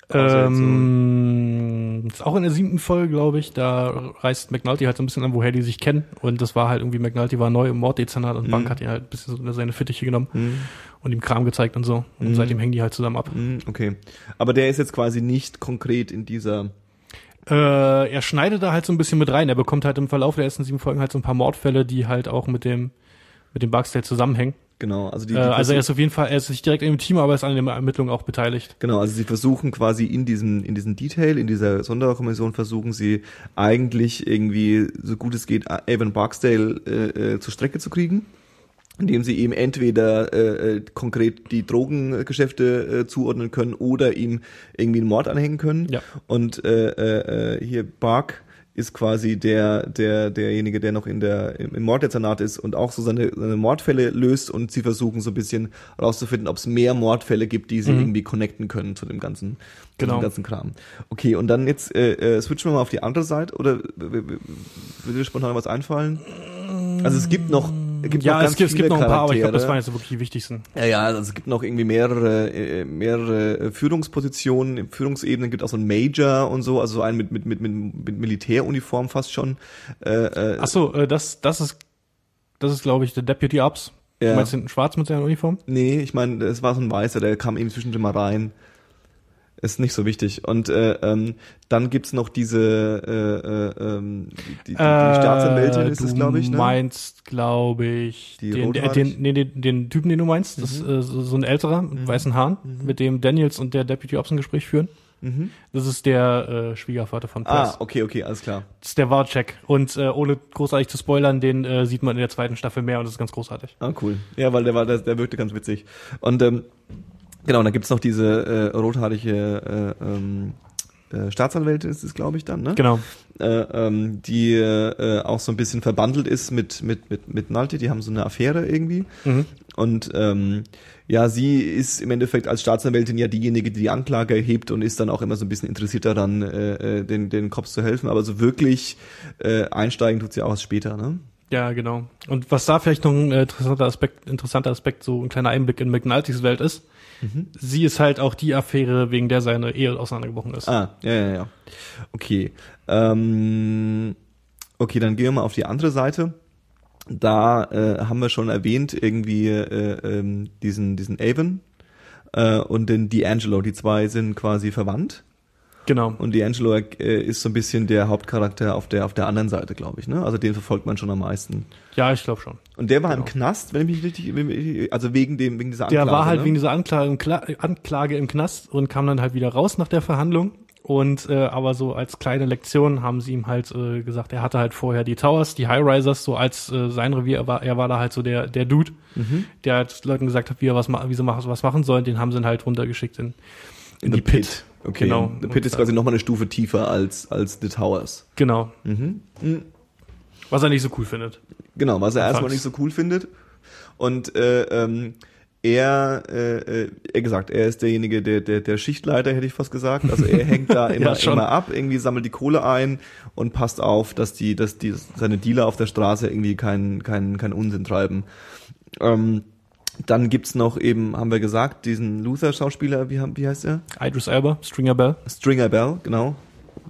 Außer jetzt so- Ähm, ist auch in der siebten Folge, glaube ich, da reist McNulty halt so ein bisschen an, woher die sich kennen. Und das war halt irgendwie, McNulty war neu im Morddezernat und Bank hat ihn halt ein bisschen so seine Fittiche genommen und ihm Kram gezeigt und so. Und seitdem hängen die halt zusammen ab. Hm, okay. Aber der ist jetzt quasi nicht konkret in dieser. Äh, er schneidet da halt so ein bisschen mit rein. Er bekommt halt im Verlauf der ersten sieben Folgen halt so ein paar Mordfälle, die halt auch mit dem, mit dem Barksdale zusammenhängen. Genau, also die, die Äh, also er ist auf jeden Fall, er ist nicht direkt im Team, aber er ist an den Ermittlungen auch beteiligt. Genau, also sie versuchen quasi in diesem, in diesem Detail, in dieser Sonderkommission versuchen sie eigentlich irgendwie, so gut es geht, Evan Barksdale äh, äh, zur Strecke zu kriegen, indem sie ihm entweder äh, äh, konkret die Drogengeschäfte äh, zuordnen können oder ihm irgendwie einen Mord anhängen können. Ja. Und äh, äh, äh, hier Bark ist quasi der, der, derjenige, der noch in der, im Morddezernat ist und auch so seine, seine Mordfälle löst und sie versuchen so ein bisschen rauszufinden, ob es mehr Mordfälle gibt, die sie irgendwie connecten können zu dem ganzen, zu Genau. dem ganzen Kram. Okay, und dann jetzt äh, äh, switchen wir mal auf die andere Seite oder würde dir spontan was einfallen? Also es gibt noch, gibt Ja, noch es ganz gibt, es gibt noch ein paar, aber ich glaube, das Charaktere. waren jetzt wirklich die wichtigsten. Ja, ja, also es gibt noch irgendwie mehrere, äh, mehrere äh, Führungspositionen, Führungsebenen gibt auch so einen Major und so, also so einen mit, mit, mit, mit, mit Militäruniform fast schon. Äh, äh, Ach so, äh, das, das ist, das ist, glaube ich, der Deputy Ops. Ja. Du meinst den Schwarz mit seiner Uniform? Nee, ich meine, es war so ein Weißer, der kam eben zwischendrin mal rein. Ist nicht so wichtig. Und äh, ähm, dann gibt's noch diese äh, äh, ähm, die, die, die Staatsanwältin ist Äh, es, glaube ich, ne? meinst, glaube ich, Die den, rothaarig? den, nee, den, den Typen, den du meinst, das ist äh, so, ein älterer mit weißen Haaren, mit dem Daniels und der Deputy Ops ein Gespräch führen. Das ist der äh, Schwiegervater von Press. ah, okay, okay, alles klar. Das ist der Warcheck. Und äh, ohne großartig zu spoilern, den äh, sieht man in der zweiten Staffel mehr und das ist ganz großartig. Ah, cool. Ja, weil der war, der, der wirkte ganz witzig. Und ähm, genau, dann gibt's noch diese äh, rothaarige äh, ähm, äh, Staatsanwältin ist es, glaube ich, dann, ne? Genau. Äh, ähm, die äh, auch so ein bisschen verbandelt ist mit mit mit mit Nalte. Die haben so eine Affäre irgendwie. Mhm. Und ähm, ja, sie ist im Endeffekt als Staatsanwältin ja diejenige, die die Anklage erhebt und ist dann auch immer so ein bisschen interessiert daran, äh, äh, den den Cops zu helfen. Aber so wirklich äh, einsteigen tut sie auch erst später, ne? Ja, genau. Und was da vielleicht noch ein äh, interessanter Aspekt, interessanter Aspekt, so ein kleiner Einblick in McNultys Welt ist, sie ist halt auch die Affäre, wegen der seine Ehe auseinandergebrochen ist. Ah, ja, ja, ja. Okay. Ähm, okay, dann gehen wir mal auf die andere Seite. Da äh, haben wir schon erwähnt, irgendwie äh, ähm, diesen, diesen Avon äh, und den D'Angelo. Die zwei sind quasi verwandt. Genau. Und D'Angelo äh, ist so ein bisschen der Hauptcharakter auf der, auf der anderen Seite, glaube ich. Ne? Also den verfolgt man schon am meisten. Ja, ich glaube schon. Und der war im Genau. Knast, wenn ich mich richtig, also wegen dem, wegen dieser Der Anklage. war halt ne? wegen dieser Anklage im, Kla Anklage im Knast und kam dann halt wieder raus nach der Verhandlung. Und äh, aber so als kleine Lektion haben sie ihm halt äh, gesagt, er hatte halt vorher die Towers, die High-Risers, so als äh, sein Revier, er war, er war da halt so der, der Dude, Mhm. der halt Leuten gesagt hat, wie er was, ma wie sie was machen sollen, den haben sie dann halt runtergeschickt in, in The die Pit. Okay. Genau. The Pit ist Und, quasi nochmal eine Stufe tiefer als, als The Towers. Genau. Mhm. Was er nicht so cool findet. Genau, was er Anfangs. erstmal nicht so cool findet. Und äh, ähm, er, äh, äh, er gesagt, er ist derjenige, der, der, der Schichtleiter, hätte ich fast gesagt. Also er hängt da immer, Ja, immer ab, irgendwie sammelt die Kohle ein und passt auf, dass die, dass die seine Dealer auf der Straße irgendwie keinen keinen keinen Unsinn treiben. Ähm, dann gibt's noch eben, haben wir gesagt, diesen Luther-Schauspieler, wie, wie heißt er? Idris Elba, Stringer Bell. Stringer Bell, genau.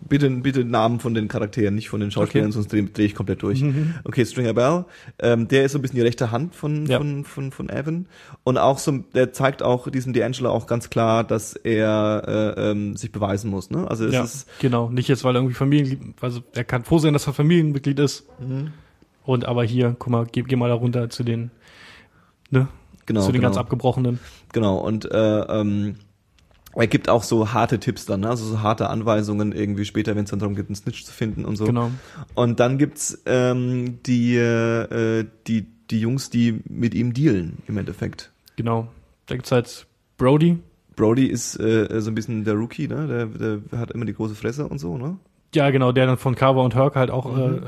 Bitte, bitte Namen von den Charakteren, nicht von den Schauspielern, Okay. sonst drehe dreh ich komplett durch. Okay, Stringer Bell, ähm, der ist so ein bisschen die rechte Hand von, Ja. von, von, von Evan. Und auch so, der zeigt auch diesem D'Angelo auch ganz klar, dass er äh, ähm, sich beweisen muss. Ne? Also es Ja, ist, genau. Nicht jetzt, weil er irgendwie Familienmitglied, also er kann froh sein, dass er Familienmitglied ist. Mhm. Und aber hier, guck mal, geh, geh mal da runter zu den, ne? Genau, zu den genau, ganz abgebrochenen. genau. Und äh, ähm, er gibt auch so harte Tipps dann, ne? also so harte Anweisungen irgendwie später, wenn es dann darum geht, einen Snitch zu finden und so. Genau. Und dann gibt's ähm, die, äh, die, die Jungs, die mit ihm dealen, im Endeffekt. Genau. Da gibt's halt Brody. Brody ist äh, so ein bisschen der Rookie, ne? Der, der hat immer die große Fresse und so, ne? Ja, genau, der dann von Carver und Herc halt auch äh,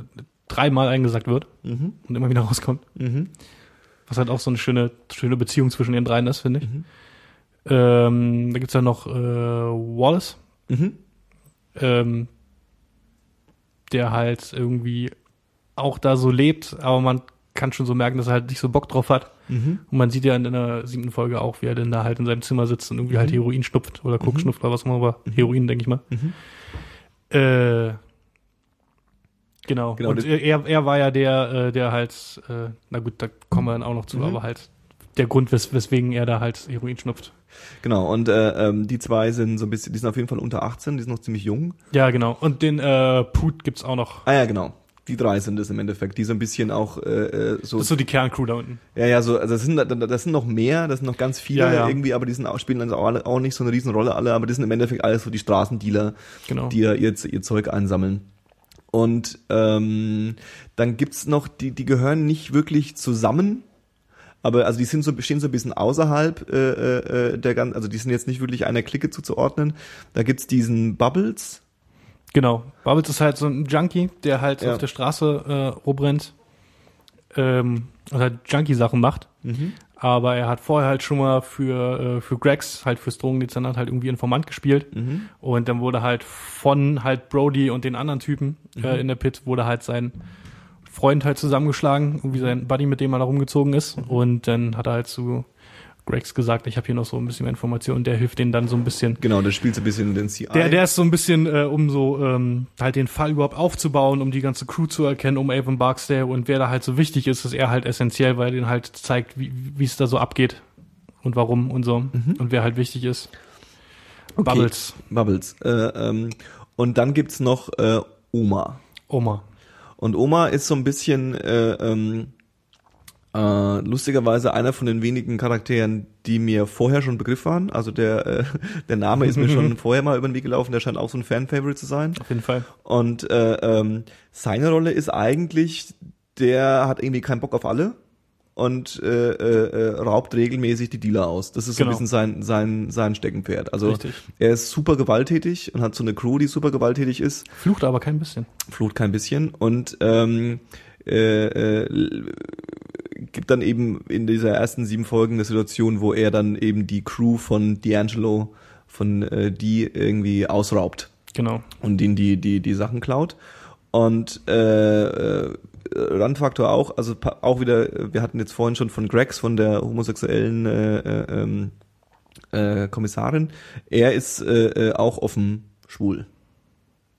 dreimal eingesagt wird Mhm. und immer wieder rauskommt. Mhm. Was halt auch so eine schöne, schöne Beziehung zwischen den dreien ist, finde ich. Mhm. Ähm, da gibt's dann noch äh, Wallace, Mhm. ähm, der halt irgendwie auch da so lebt, aber man kann schon so merken, dass er halt nicht so Bock drauf hat. Mhm. Und man sieht ja in der siebten Folge auch, wie er denn da halt in seinem Zimmer sitzt und irgendwie halt Mhm. Heroin schnupft oder Koks Mhm. schnupft oder was auch immer, aber Heroin, denke ich mal. Mhm. Äh, genau. Genau, Und das- er, er war ja der, äh, der halt, äh, na gut, da kommen wir dann auch noch zu, Mhm. aber halt der Grund, wes weswegen er da halt Heroin schnupft. Genau, und äh, ähm, die zwei sind so ein bisschen, die sind auf jeden Fall unter 18, die sind noch ziemlich jung. Ja, genau. Und den äh, Put gibt's auch noch. Ah ja, genau. Die drei sind es im Endeffekt, die so ein bisschen auch äh, äh, so. Das ist so die Kerncrew da unten. ja, ja, so, also das sind, das sind noch mehr, das sind noch ganz viele Ja, ja. irgendwie, aber die sind auch, spielen dann auch, alle, auch nicht so eine Riesenrolle alle, aber die sind im Endeffekt alles so die Straßendealer, Genau. die da ihr, ihr Zeug einsammeln. Und ähm, dann gibt's noch, die, die gehören nicht wirklich zusammen, aber also die sind so, stehen so ein bisschen außerhalb äh, äh, der ganzen, also die sind jetzt nicht wirklich einer Clique zuzuordnen. Da gibt's diesen Bubbles. Genau. Bubbles ist halt so ein Junkie, der halt Ja. auf der Straße äh, rumrennt ähm, und halt Junkie-Sachen macht. Aber er hat vorher halt schon mal für, äh, für Gregs, halt fürs Drogendezernat halt irgendwie Informant gespielt. Und dann wurde halt von halt Brody und den anderen Typen äh, in der Pit wurde halt sein Freund halt zusammengeschlagen, irgendwie sein Buddy, mit dem er da rumgezogen ist. Und dann hat er halt zu Gregs gesagt, ich habe hier noch so ein bisschen mehr Informationen, der hilft denen dann so ein bisschen. Genau, der spielt so ein bisschen den CI. Der, der ist so ein bisschen, äh, um so ähm, halt den Fall überhaupt aufzubauen, um die ganze Crew zu erkennen, um Avon Barksdale und wer da halt so wichtig ist, ist er halt essentiell, weil er den halt zeigt, wie es da so abgeht und warum und so und wer halt wichtig ist. Okay. Bubbles, Bubbles. Äh, ähm, und dann gibt's noch äh, Oma. Oma. Und Oma ist so ein bisschen äh, ähm, äh, lustigerweise einer von den wenigen Charakteren, die mir vorher schon Begriff waren. Also der, äh, der Name ist mir schon vorher mal über den Weg gelaufen, der scheint auch so ein Fan-Favorite zu sein. Auf jeden Fall. Und äh, ähm, seine Rolle ist eigentlich, der hat irgendwie keinen Bock auf alle und äh, äh, äh, raubt regelmäßig die Dealer aus. Das ist so Genau. ein bisschen sein, sein, sein Steckenpferd. Also Richtig. er ist super gewalttätig und hat so eine Crew, die super gewalttätig ist. Flucht aber kein bisschen. Flucht kein bisschen und ähm, äh, äh, gibt dann eben in dieser ersten sieben Folgen eine Situation, wo er dann eben die Crew von D'Angelo, von äh, die irgendwie ausraubt Genau. und denen die, die, die Sachen klaut. Und äh, äh, Randfaktor auch, also auch wieder, wir hatten jetzt vorhin schon von Gregs, von der homosexuellen äh, äh, ähm, äh, Kommissarin, er ist äh, äh, auch offen schwul.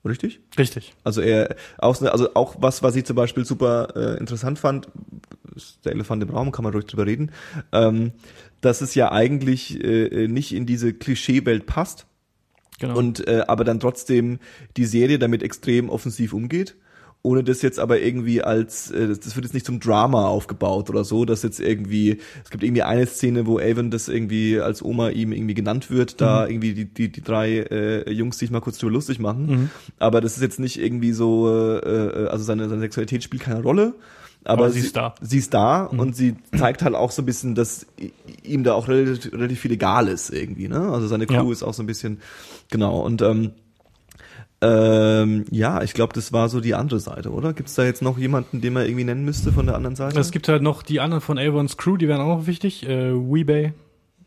Richtig? Richtig. Also er auch, so- also auch was, was ich zum Beispiel super äh, interessant fand, ist der Elefant im Raum, kann man ruhig drüber reden, ähm, dass es ja eigentlich äh, nicht in diese Klischeewelt passt Genau. und äh, aber dann trotzdem die Serie damit extrem offensiv umgeht. Ohne das jetzt aber irgendwie als, äh, das wird jetzt nicht zum Drama aufgebaut oder so, dass jetzt irgendwie, es gibt irgendwie eine Szene, wo Avon das irgendwie als Oma ihm irgendwie genannt wird, da irgendwie die, die, die drei äh, Jungs sich mal kurz drüber lustig machen. Aber das ist jetzt nicht irgendwie so, äh, äh, also seine, seine Sexualität spielt keine Rolle. Aber, Aber sie ist da. Sie ist da und sie zeigt halt auch so ein bisschen, dass ihm da auch relativ, relativ viel egal ist irgendwie, ne? Also seine Crew Ja. ist auch so ein bisschen, genau. Und ähm, ähm, ja, ich glaube, das war so die andere Seite, oder? Gibt es da jetzt noch jemanden, den man irgendwie nennen müsste von der anderen Seite? es gibt halt noch die anderen von Avons Crew, die wären auch noch wichtig. Äh, Weebay.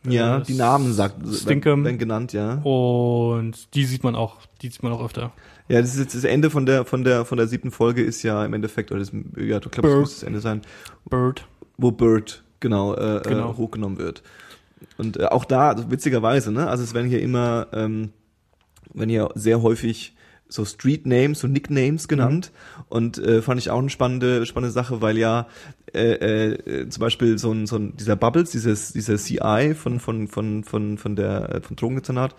ja, äh, die Namen sagt, Stinkum. werden genannt, ja. Und die sieht man auch, die sieht man auch öfter. Ja, das ist jetzt das Ende von der von der von der siebten Folge ist ja im Endeffekt oder das, ja, du glaubst, das muss das Ende sein, Bird. wo Bird genau, äh, Genau. Äh, hochgenommen wird. Und äh, auch da, also witzigerweise, ne, also es werden hier immer, ähm, werden hier sehr häufig so Street Names, so Nicknames genannt und äh, fand ich auch eine spannende spannende Sache, weil ja äh, äh, zum Beispiel so ein, so ein dieser Bubbles, dieses dieser CI von von von von von der äh, von Drogendezernat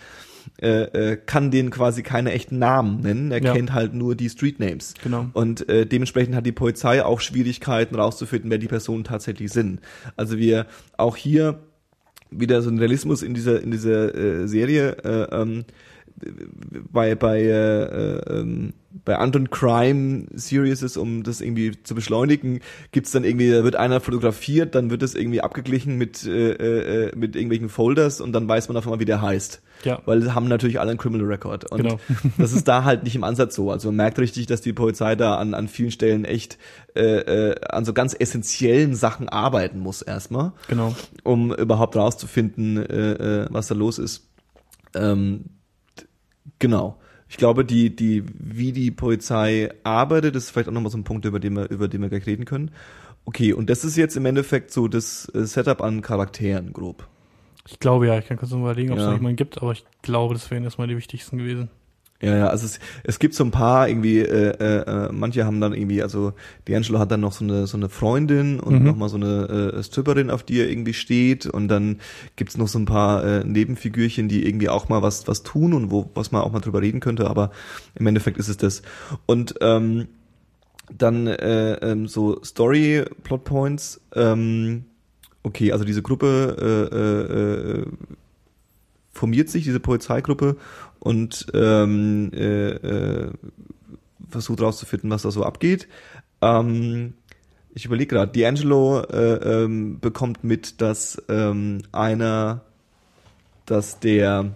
äh, äh, kann den quasi keine echten Namen nennen. Er Ja. kennt halt nur die Street Names. Genau. Und äh, dementsprechend hat die Polizei auch Schwierigkeiten rauszufinden, wer die Personen tatsächlich sind. Also wir auch hier wieder so ein Realismus in dieser in dieser äh, Serie äh, ähm, bei bei äh, äh, ähm, bei anderen Crime Series, um das irgendwie zu beschleunigen, gibt's dann irgendwie, da wird einer fotografiert, dann wird das irgendwie abgeglichen mit äh, äh, mit irgendwelchen Folders und dann weiß man auf einmal, wie der heißt. Ja. Weil sie haben natürlich alle einen Criminal Record. Und Genau. das ist da halt nicht im Ansatz so. Also man merkt richtig, dass die Polizei da an, an vielen Stellen echt äh, äh, an so ganz essentiellen Sachen arbeiten muss erstmal Genau. um überhaupt rauszufinden, äh, äh, was da los ist. Ähm, genau. Ich glaube, die, die, wie die Polizei arbeitet, ist vielleicht auch nochmal so ein Punkt, über den wir, über den wir gleich reden können. Okay, und das ist jetzt im Endeffekt so das äh, Setup an Charakteren, grob. Ich glaube ja, ich kann kurz mal überlegen, ob es Ja. noch jemanden gibt, aber ich glaube, das wären erstmal die wichtigsten gewesen. Ja, ja, also es, es gibt so ein paar irgendwie, äh, äh, äh, manche haben dann irgendwie, also D'Angelo hat dann noch so eine so eine Freundin und Mhm. noch mal so eine äh, Stripperin, auf die er irgendwie steht und dann gibt's noch so ein paar äh, Nebenfigürchen, die irgendwie auch mal was was tun und wo was man auch mal drüber reden könnte, aber im Endeffekt ist es das. Und ähm, dann äh, ähm, so Story Plotpoints. Ähm, okay, also diese Gruppe äh, äh, äh, formiert sich, diese Polizeigruppe, und ähm, äh, äh, versucht rauszufinden, was da so abgeht. Ähm, ich überlege gerade, D'Angelo äh, ähm, bekommt mit, dass ähm, einer, dass der,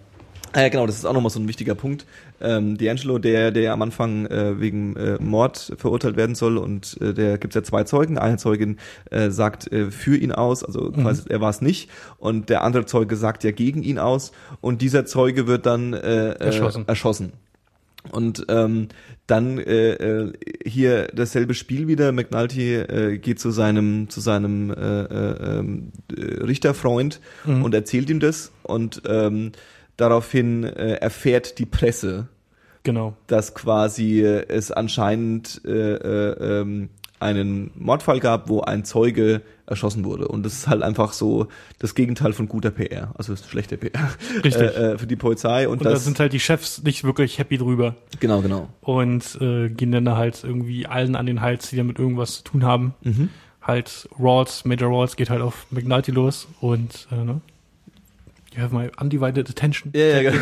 ah ja genau, das ist auch nochmal so ein wichtiger Punkt. Ähm, D'Angelo, der, der am Anfang äh, wegen äh, Mord verurteilt werden soll und äh, der gibt ja zwei Zeugen. Eine Zeugin äh, sagt äh, für ihn aus, also quasi er war es nicht, und der andere Zeuge sagt ja gegen ihn aus und dieser Zeuge wird dann äh, Erschossen. Äh, erschossen. Und ähm, dann äh, äh, hier dasselbe Spiel wieder. McNulty äh, geht zu seinem zu seinem äh, äh, ähm, äh, Richterfreund Mhm. und erzählt ihm das und ähm, daraufhin äh, erfährt die Presse, Genau. dass quasi äh, es anscheinend äh, äh, ähm, einen Mordfall gab, wo ein Zeuge erschossen wurde. Und das ist halt einfach so das Gegenteil von guter PR, also schlechter PR Richtig. Äh, äh, für die Polizei. Und, Und da das sind halt die Chefs nicht wirklich happy drüber genau, genau. und äh, gehen dann da halt irgendwie allen an den Hals, die damit irgendwas zu tun haben. Mhm. Halt Rawls, Major Rawls geht halt auf McNulty los und äh, ne? You have my undivided attention. Ja, ja, genau.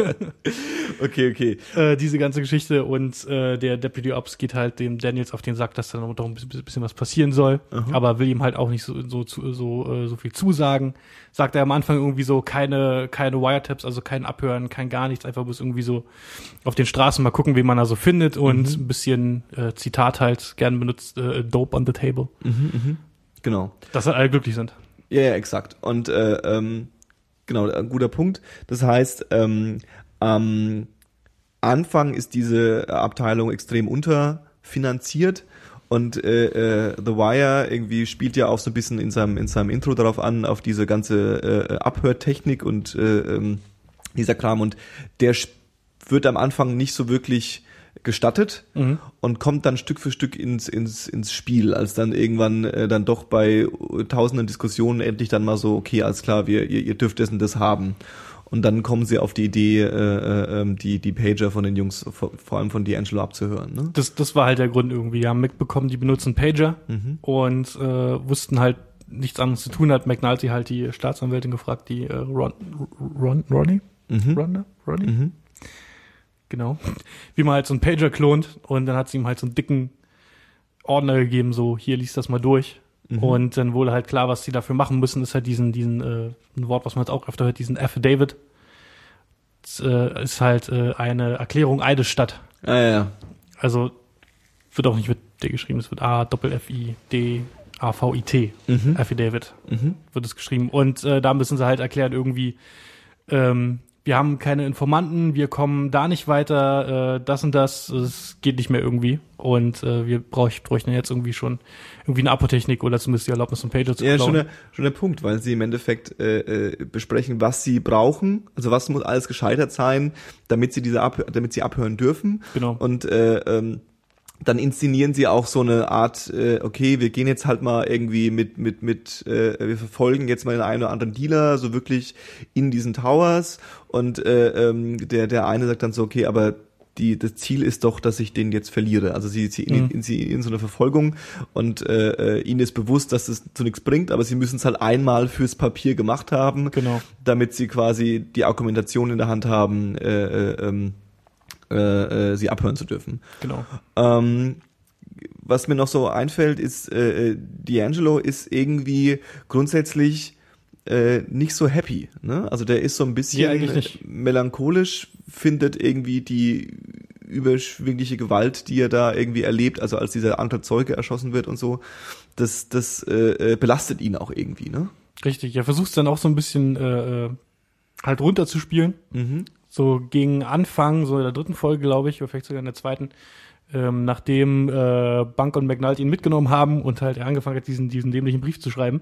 okay, okay. Äh, diese ganze Geschichte und äh, der Deputy Ops geht halt dem Daniels auf den Sack, dass da noch ein bisschen, was passieren soll, aber will ihm halt auch nicht so so zu- so äh, so viel zusagen. Sagt er am Anfang irgendwie so keine keine Wiretaps, also kein Abhören, kein gar nichts, einfach bloß irgendwie so auf den Straßen mal gucken, wen man da so findet und ein bisschen äh, Zitat halt gern benutzt, äh, Dope on the table, Genau. dass halt alle glücklich sind. Ja, ja, exakt. Und äh, ähm, genau, ein guter Punkt. Das heißt, ähm, am Anfang ist diese Abteilung extrem unter finanziert. Und äh, äh, The Wire irgendwie spielt ja auch so ein bisschen in seinem, in seinem Intro darauf an, auf diese ganze äh, Abhörtechnik und äh, ähm, dieser Kram. Und der wird am Anfang nicht so wirklich gestattet und kommt dann Stück für Stück ins, ins, ins Spiel, als dann irgendwann äh, dann doch bei äh, tausenden Diskussionen endlich dann mal so, okay, alles klar, wir, ihr, ihr dürft und das haben. Und dann kommen sie auf die Idee, äh, äh, ähm, die, die Pager von den Jungs, vor, vor allem von D'Angelo abzuhören. Ne? Das, das war halt der Grund irgendwie. Die haben mitbekommen, die benutzen Pager und äh, wussten halt nichts anderes zu tun. Hat McNulty halt die Staatsanwältin gefragt, die äh, Ron, Ron, Ronnie? Ronda? Ronnie? Genau. Wie man halt so einen Pager klont und dann hat sie ihm halt so einen dicken Ordner gegeben, so hier liest das mal durch. Und dann wurde halt klar, was sie dafür machen müssen, ist halt diesen, diesen, äh, ein Wort, was man jetzt auch öfter hört, diesen Affidavit. Das, äh, ist halt äh, eine Erklärung Eidesstadt. Ah, ja, ja. Also wird auch nicht mit D geschrieben, es wird A Doppel F I D A V I T Affidavit wird es geschrieben und äh, da müssen sie halt erklären irgendwie ähm, wir haben keine Informanten, wir kommen da nicht weiter, äh, das und das, es geht nicht mehr irgendwie und äh, wir bräuch, bräuchten jetzt irgendwie schon irgendwie eine Apotechnik oder zumindest die Erlaubnis, einen Pager zu Ja, schon der, schon der Punkt, weil sie im Endeffekt äh, äh, besprechen, was sie brauchen, also was muss alles gescheitert sein, damit sie diese ab, damit sie abhören dürfen. Genau. Und äh, ähm, dann inszenieren sie auch so eine Art, äh, okay, wir gehen jetzt halt mal irgendwie mit, mit, mit, äh, wir verfolgen jetzt mal den einen oder anderen Dealer, so wirklich in diesen Towers und äh, ähm, der, der eine sagt dann so, okay, aber die, das Ziel ist doch, dass ich den jetzt verliere. Also sie, sie, in, in, sie in so eine Verfolgung und äh, äh, ihnen ist bewusst, dass das zu nichts bringt, aber sie müssen es halt einmal fürs Papier gemacht haben, Genau. damit sie quasi die Argumentation in der Hand haben, äh, äh, ähm, äh, äh, sie abhören zu dürfen. Genau. Ähm, was mir noch so einfällt, ist, äh, äh, D'Angelo ist irgendwie grundsätzlich äh, nicht so happy. Ne? Also der ist so ein Nee, bisschen nicht. melancholisch, findet irgendwie die überschwingliche Gewalt, die er da irgendwie erlebt, also als dieser andere Zeuge erschossen wird und so, das, das äh, äh, belastet ihn auch irgendwie, ne? Richtig, er versucht dann auch so ein bisschen äh, halt runterzuspielen. So gegen Anfang, so in der dritten Folge, glaube ich, oder vielleicht sogar in der zweiten, ähm, nachdem äh, Bank und McNulty ihn mitgenommen haben und halt er angefangen hat, diesen, diesen dämlichen Brief zu schreiben,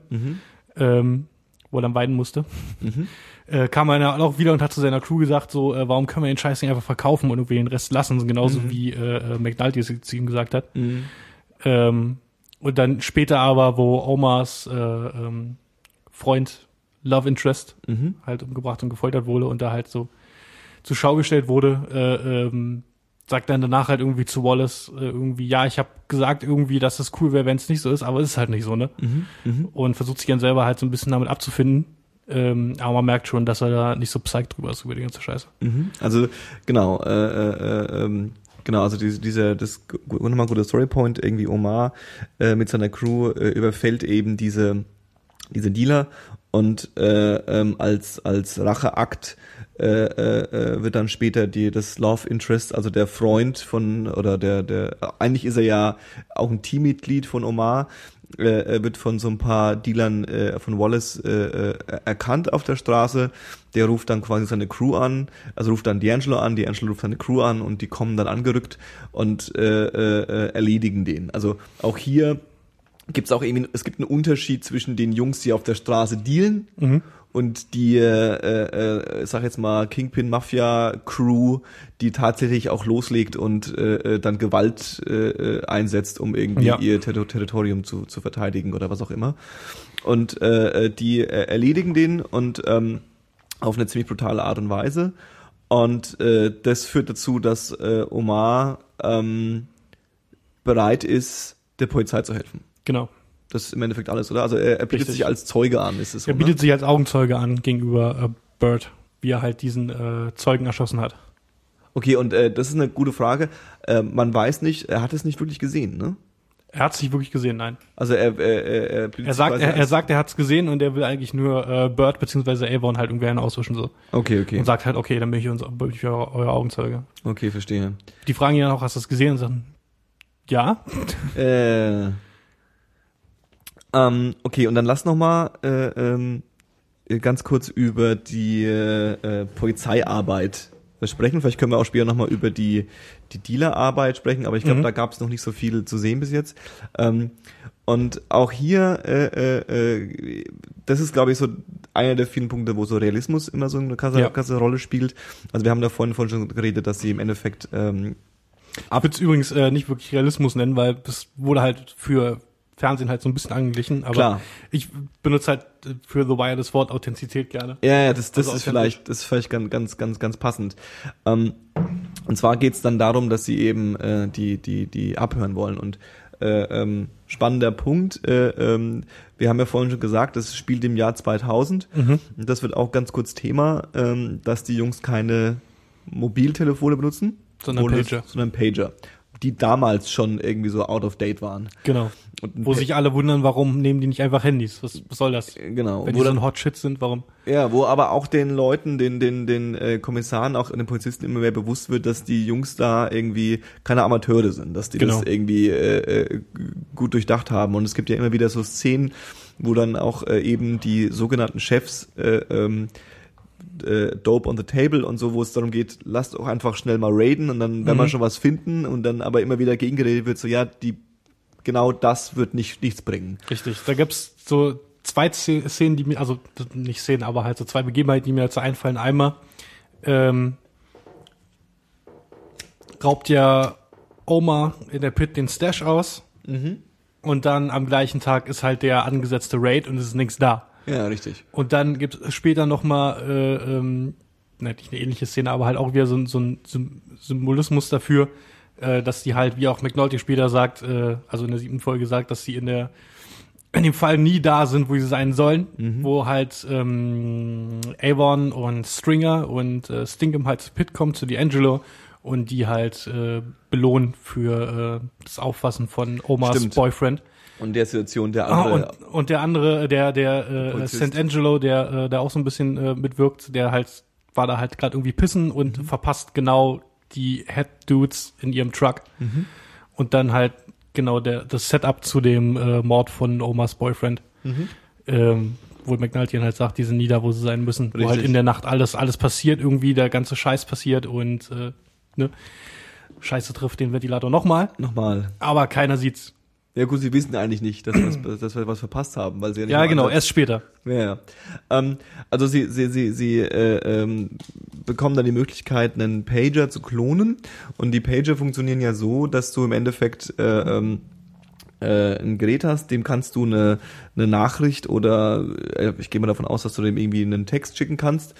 ähm, wo er dann weinen musste, äh, kam er dann auch wieder und hat zu seiner Crew gesagt, so, äh, warum können wir den Scheiß nicht einfach verkaufen und irgendwie den Rest lassen, genauso wie äh, äh, McNulty es zu ihm gesagt hat. Ähm, und dann später aber, wo Omars äh, ähm, Freund Love Interest halt umgebracht und gefoltert wurde und da halt so zur Schau gestellt wurde, äh, ähm, sagt dann danach halt irgendwie zu Wallace äh, irgendwie, ja, ich habe gesagt irgendwie, dass es cool wäre, wenn es nicht so ist, aber es ist halt nicht so, ne? Und versucht sich dann selber halt so ein bisschen damit abzufinden. Ähm, aber man merkt schon, dass er da nicht so psyched drüber ist über die ganze Scheiße. Mhm. Also genau, äh, äh, ähm, genau, also diese, dieser, das nochmal ein guter Storypoint, irgendwie Omar äh, mit seiner Crew äh, überfällt eben diese diese Dealer und äh, ähm, als als Racheakt äh, äh, wird dann später die das Love Interest, also der Freund von oder der der eigentlich ist er ja auch ein Teammitglied von Omar, äh, wird von so ein paar Dealern äh, von Wallace äh, äh, erkannt auf der Straße. Der ruft dann quasi seine Crew an, also ruft dann D'Angelo an, D'Angelo ruft seine Crew an und die kommen dann angerückt und äh, äh, erledigen den. Also auch hier gibt's auch irgendwie, es gibt einen Unterschied zwischen den Jungs, die auf der Straße dealen und die, äh, äh, sag jetzt mal, Kingpin Mafia Crew, die tatsächlich auch loslegt und äh, äh, dann Gewalt äh, äh, einsetzt, um irgendwie Ja. ihr Ter Territorium zu, zu verteidigen oder was auch immer. Und äh, äh, die äh, erledigen den und ähm, auf eine ziemlich brutale Art und Weise. Und äh, das führt dazu, dass äh, Omar ähm, bereit ist, der Polizei zu helfen. Genau. Das ist im Endeffekt alles, oder? Also er, er bietet Richtig. sich als Zeuge an, ist es so, Er bietet ne? sich als Augenzeuge an gegenüber äh, Bird, wie er halt diesen äh, Zeugen erschossen hat. Okay, und äh, das ist eine gute Frage. Äh, man weiß nicht, er hat es nicht wirklich gesehen, ne? Er hat es nicht wirklich gesehen, nein. Also er, er, er, er, sagt, er, er sagt, er hat's gesehen und er will eigentlich nur äh, Bird bzw. Avon halt irgendwie einen auswischen so. Okay, okay. Und sagt halt, okay, dann bin ich, unser, bin ich euer, euer Augenzeuge. Okay, verstehe. Die fragen ihn dann auch, hast du das gesehen? Und sagen, ja. Äh, ähm, okay, und dann lass noch mal äh, ähm, ganz kurz über die äh, äh, Polizeiarbeit sprechen. Vielleicht können wir auch später nochmal über die, die Dealerarbeit sprechen, aber ich glaube, da gab es noch nicht so viel zu sehen bis jetzt. Ähm, und auch hier, äh, äh, äh, das ist, glaube ich, so einer der vielen Punkte, wo so Realismus immer so eine krasse, Ja. krasse Rolle spielt. Also wir haben da vorhin, vorhin schon geredet, dass sie im Endeffekt ähm, Ich würde es übrigens äh, nicht wirklich Realismus nennen, weil das wurde halt für Fernsehen halt so ein bisschen angeglichen. Aber Klar. ich benutze halt äh, für The Wire das Wort Authentizität gerne. Ja, ja, das, das Also ist vielleicht, das ist vielleicht ganz, ganz, ganz, ganz passend. Ähm, und zwar geht's dann darum, dass sie eben äh, die, die, die abhören wollen. Und äh, ähm, spannender Punkt, äh, ähm, wir haben ja vorhin schon gesagt, das spielt im Jahr 2000. Und das wird auch ganz kurz Thema, ähm, dass die Jungs keine Mobiltelefone benutzen, Sondern Pager. Sondern Pager. Die damals schon irgendwie so out of date waren. Genau. Wo sich alle wundern, warum nehmen die nicht einfach Handys? Was, was soll das? Genau. Wenn wo die so dann- ein Hot Shit sind, warum? Ja, wo aber auch den Leuten, den, den, den äh, Kommissaren, auch den Polizisten immer mehr bewusst wird, dass die Jungs da irgendwie keine Amateure sind, dass die Genau. das irgendwie äh, äh, gut durchdacht haben. Und es gibt ja immer wieder so Szenen, wo dann auch äh, eben die sogenannten Chefs äh, ähm, äh, Dope on the Table und so, wo es darum geht, lasst auch einfach schnell mal raiden und dann, wenn Mhm. wir schon was finden und dann aber immer wieder gegengeredet wird, so ja, die genau das wird nicht nichts bringen. Richtig. Da gibt's so zwei Sz- Szenen, die mir, also nicht Szenen, aber halt so zwei Begebenheiten, die mir dazu einfallen. Einmal ähm, raubt ja Oma in der Pit den Stash aus und dann am gleichen Tag ist halt der angesetzte Raid und es ist nichts da. Ja, richtig. Und dann gibt es später noch mal äh, ähm, nicht eine ähnliche Szene, aber halt auch wieder so, ein- so ein Sym- Symbolismus dafür, äh, dass die halt, wie auch McNulty später sagt, äh, also in der siebten Folge sagt, dass sie in der in dem Fall nie da sind, wo sie sein sollen, wo halt ähm, Avon und Stringer und äh, Stinkham halt zu Pit kommen, zu D'Angelo und die halt äh, belohnen für äh, das Auffassen von Omas Stimmt. Boyfriend. Und der Situation der Ah, andere. und, und der andere, der, der, äh. St. Angelo, der, äh, der auch so ein bisschen äh, mitwirkt, der halt, war da halt gerade irgendwie pissen und Mhm. verpasst genau die Head Dudes in ihrem Truck. Mhm. Und dann halt genau der, das Setup zu dem äh, Mord von Omas Boyfriend. Mhm. Ähm, wo McNulty halt sagt, die sind nie da, wo sie sein müssen. Wo halt Richtig. in der Nacht alles, alles passiert, irgendwie der ganze Scheiß passiert und äh, ne, Scheiße trifft den Ventilator nochmal, Nochmal. aber keiner sieht's. Ja gut, sie wissen eigentlich nicht, dass, was, dass wir was verpasst haben, weil sie ja nicht Ja, genau, Ansatz- erst später. Ja, ja. Ähm, also sie, sie, sie, sie äh, ähm, bekommen dann die Möglichkeit, einen Pager zu klonen. Und die Pager funktionieren ja so, dass du im Endeffekt äh, ähm, äh, ein Gerät hast, dem kannst du eine, eine Nachricht oder äh, ich gehe mal davon aus, dass du dem irgendwie einen Text schicken kannst.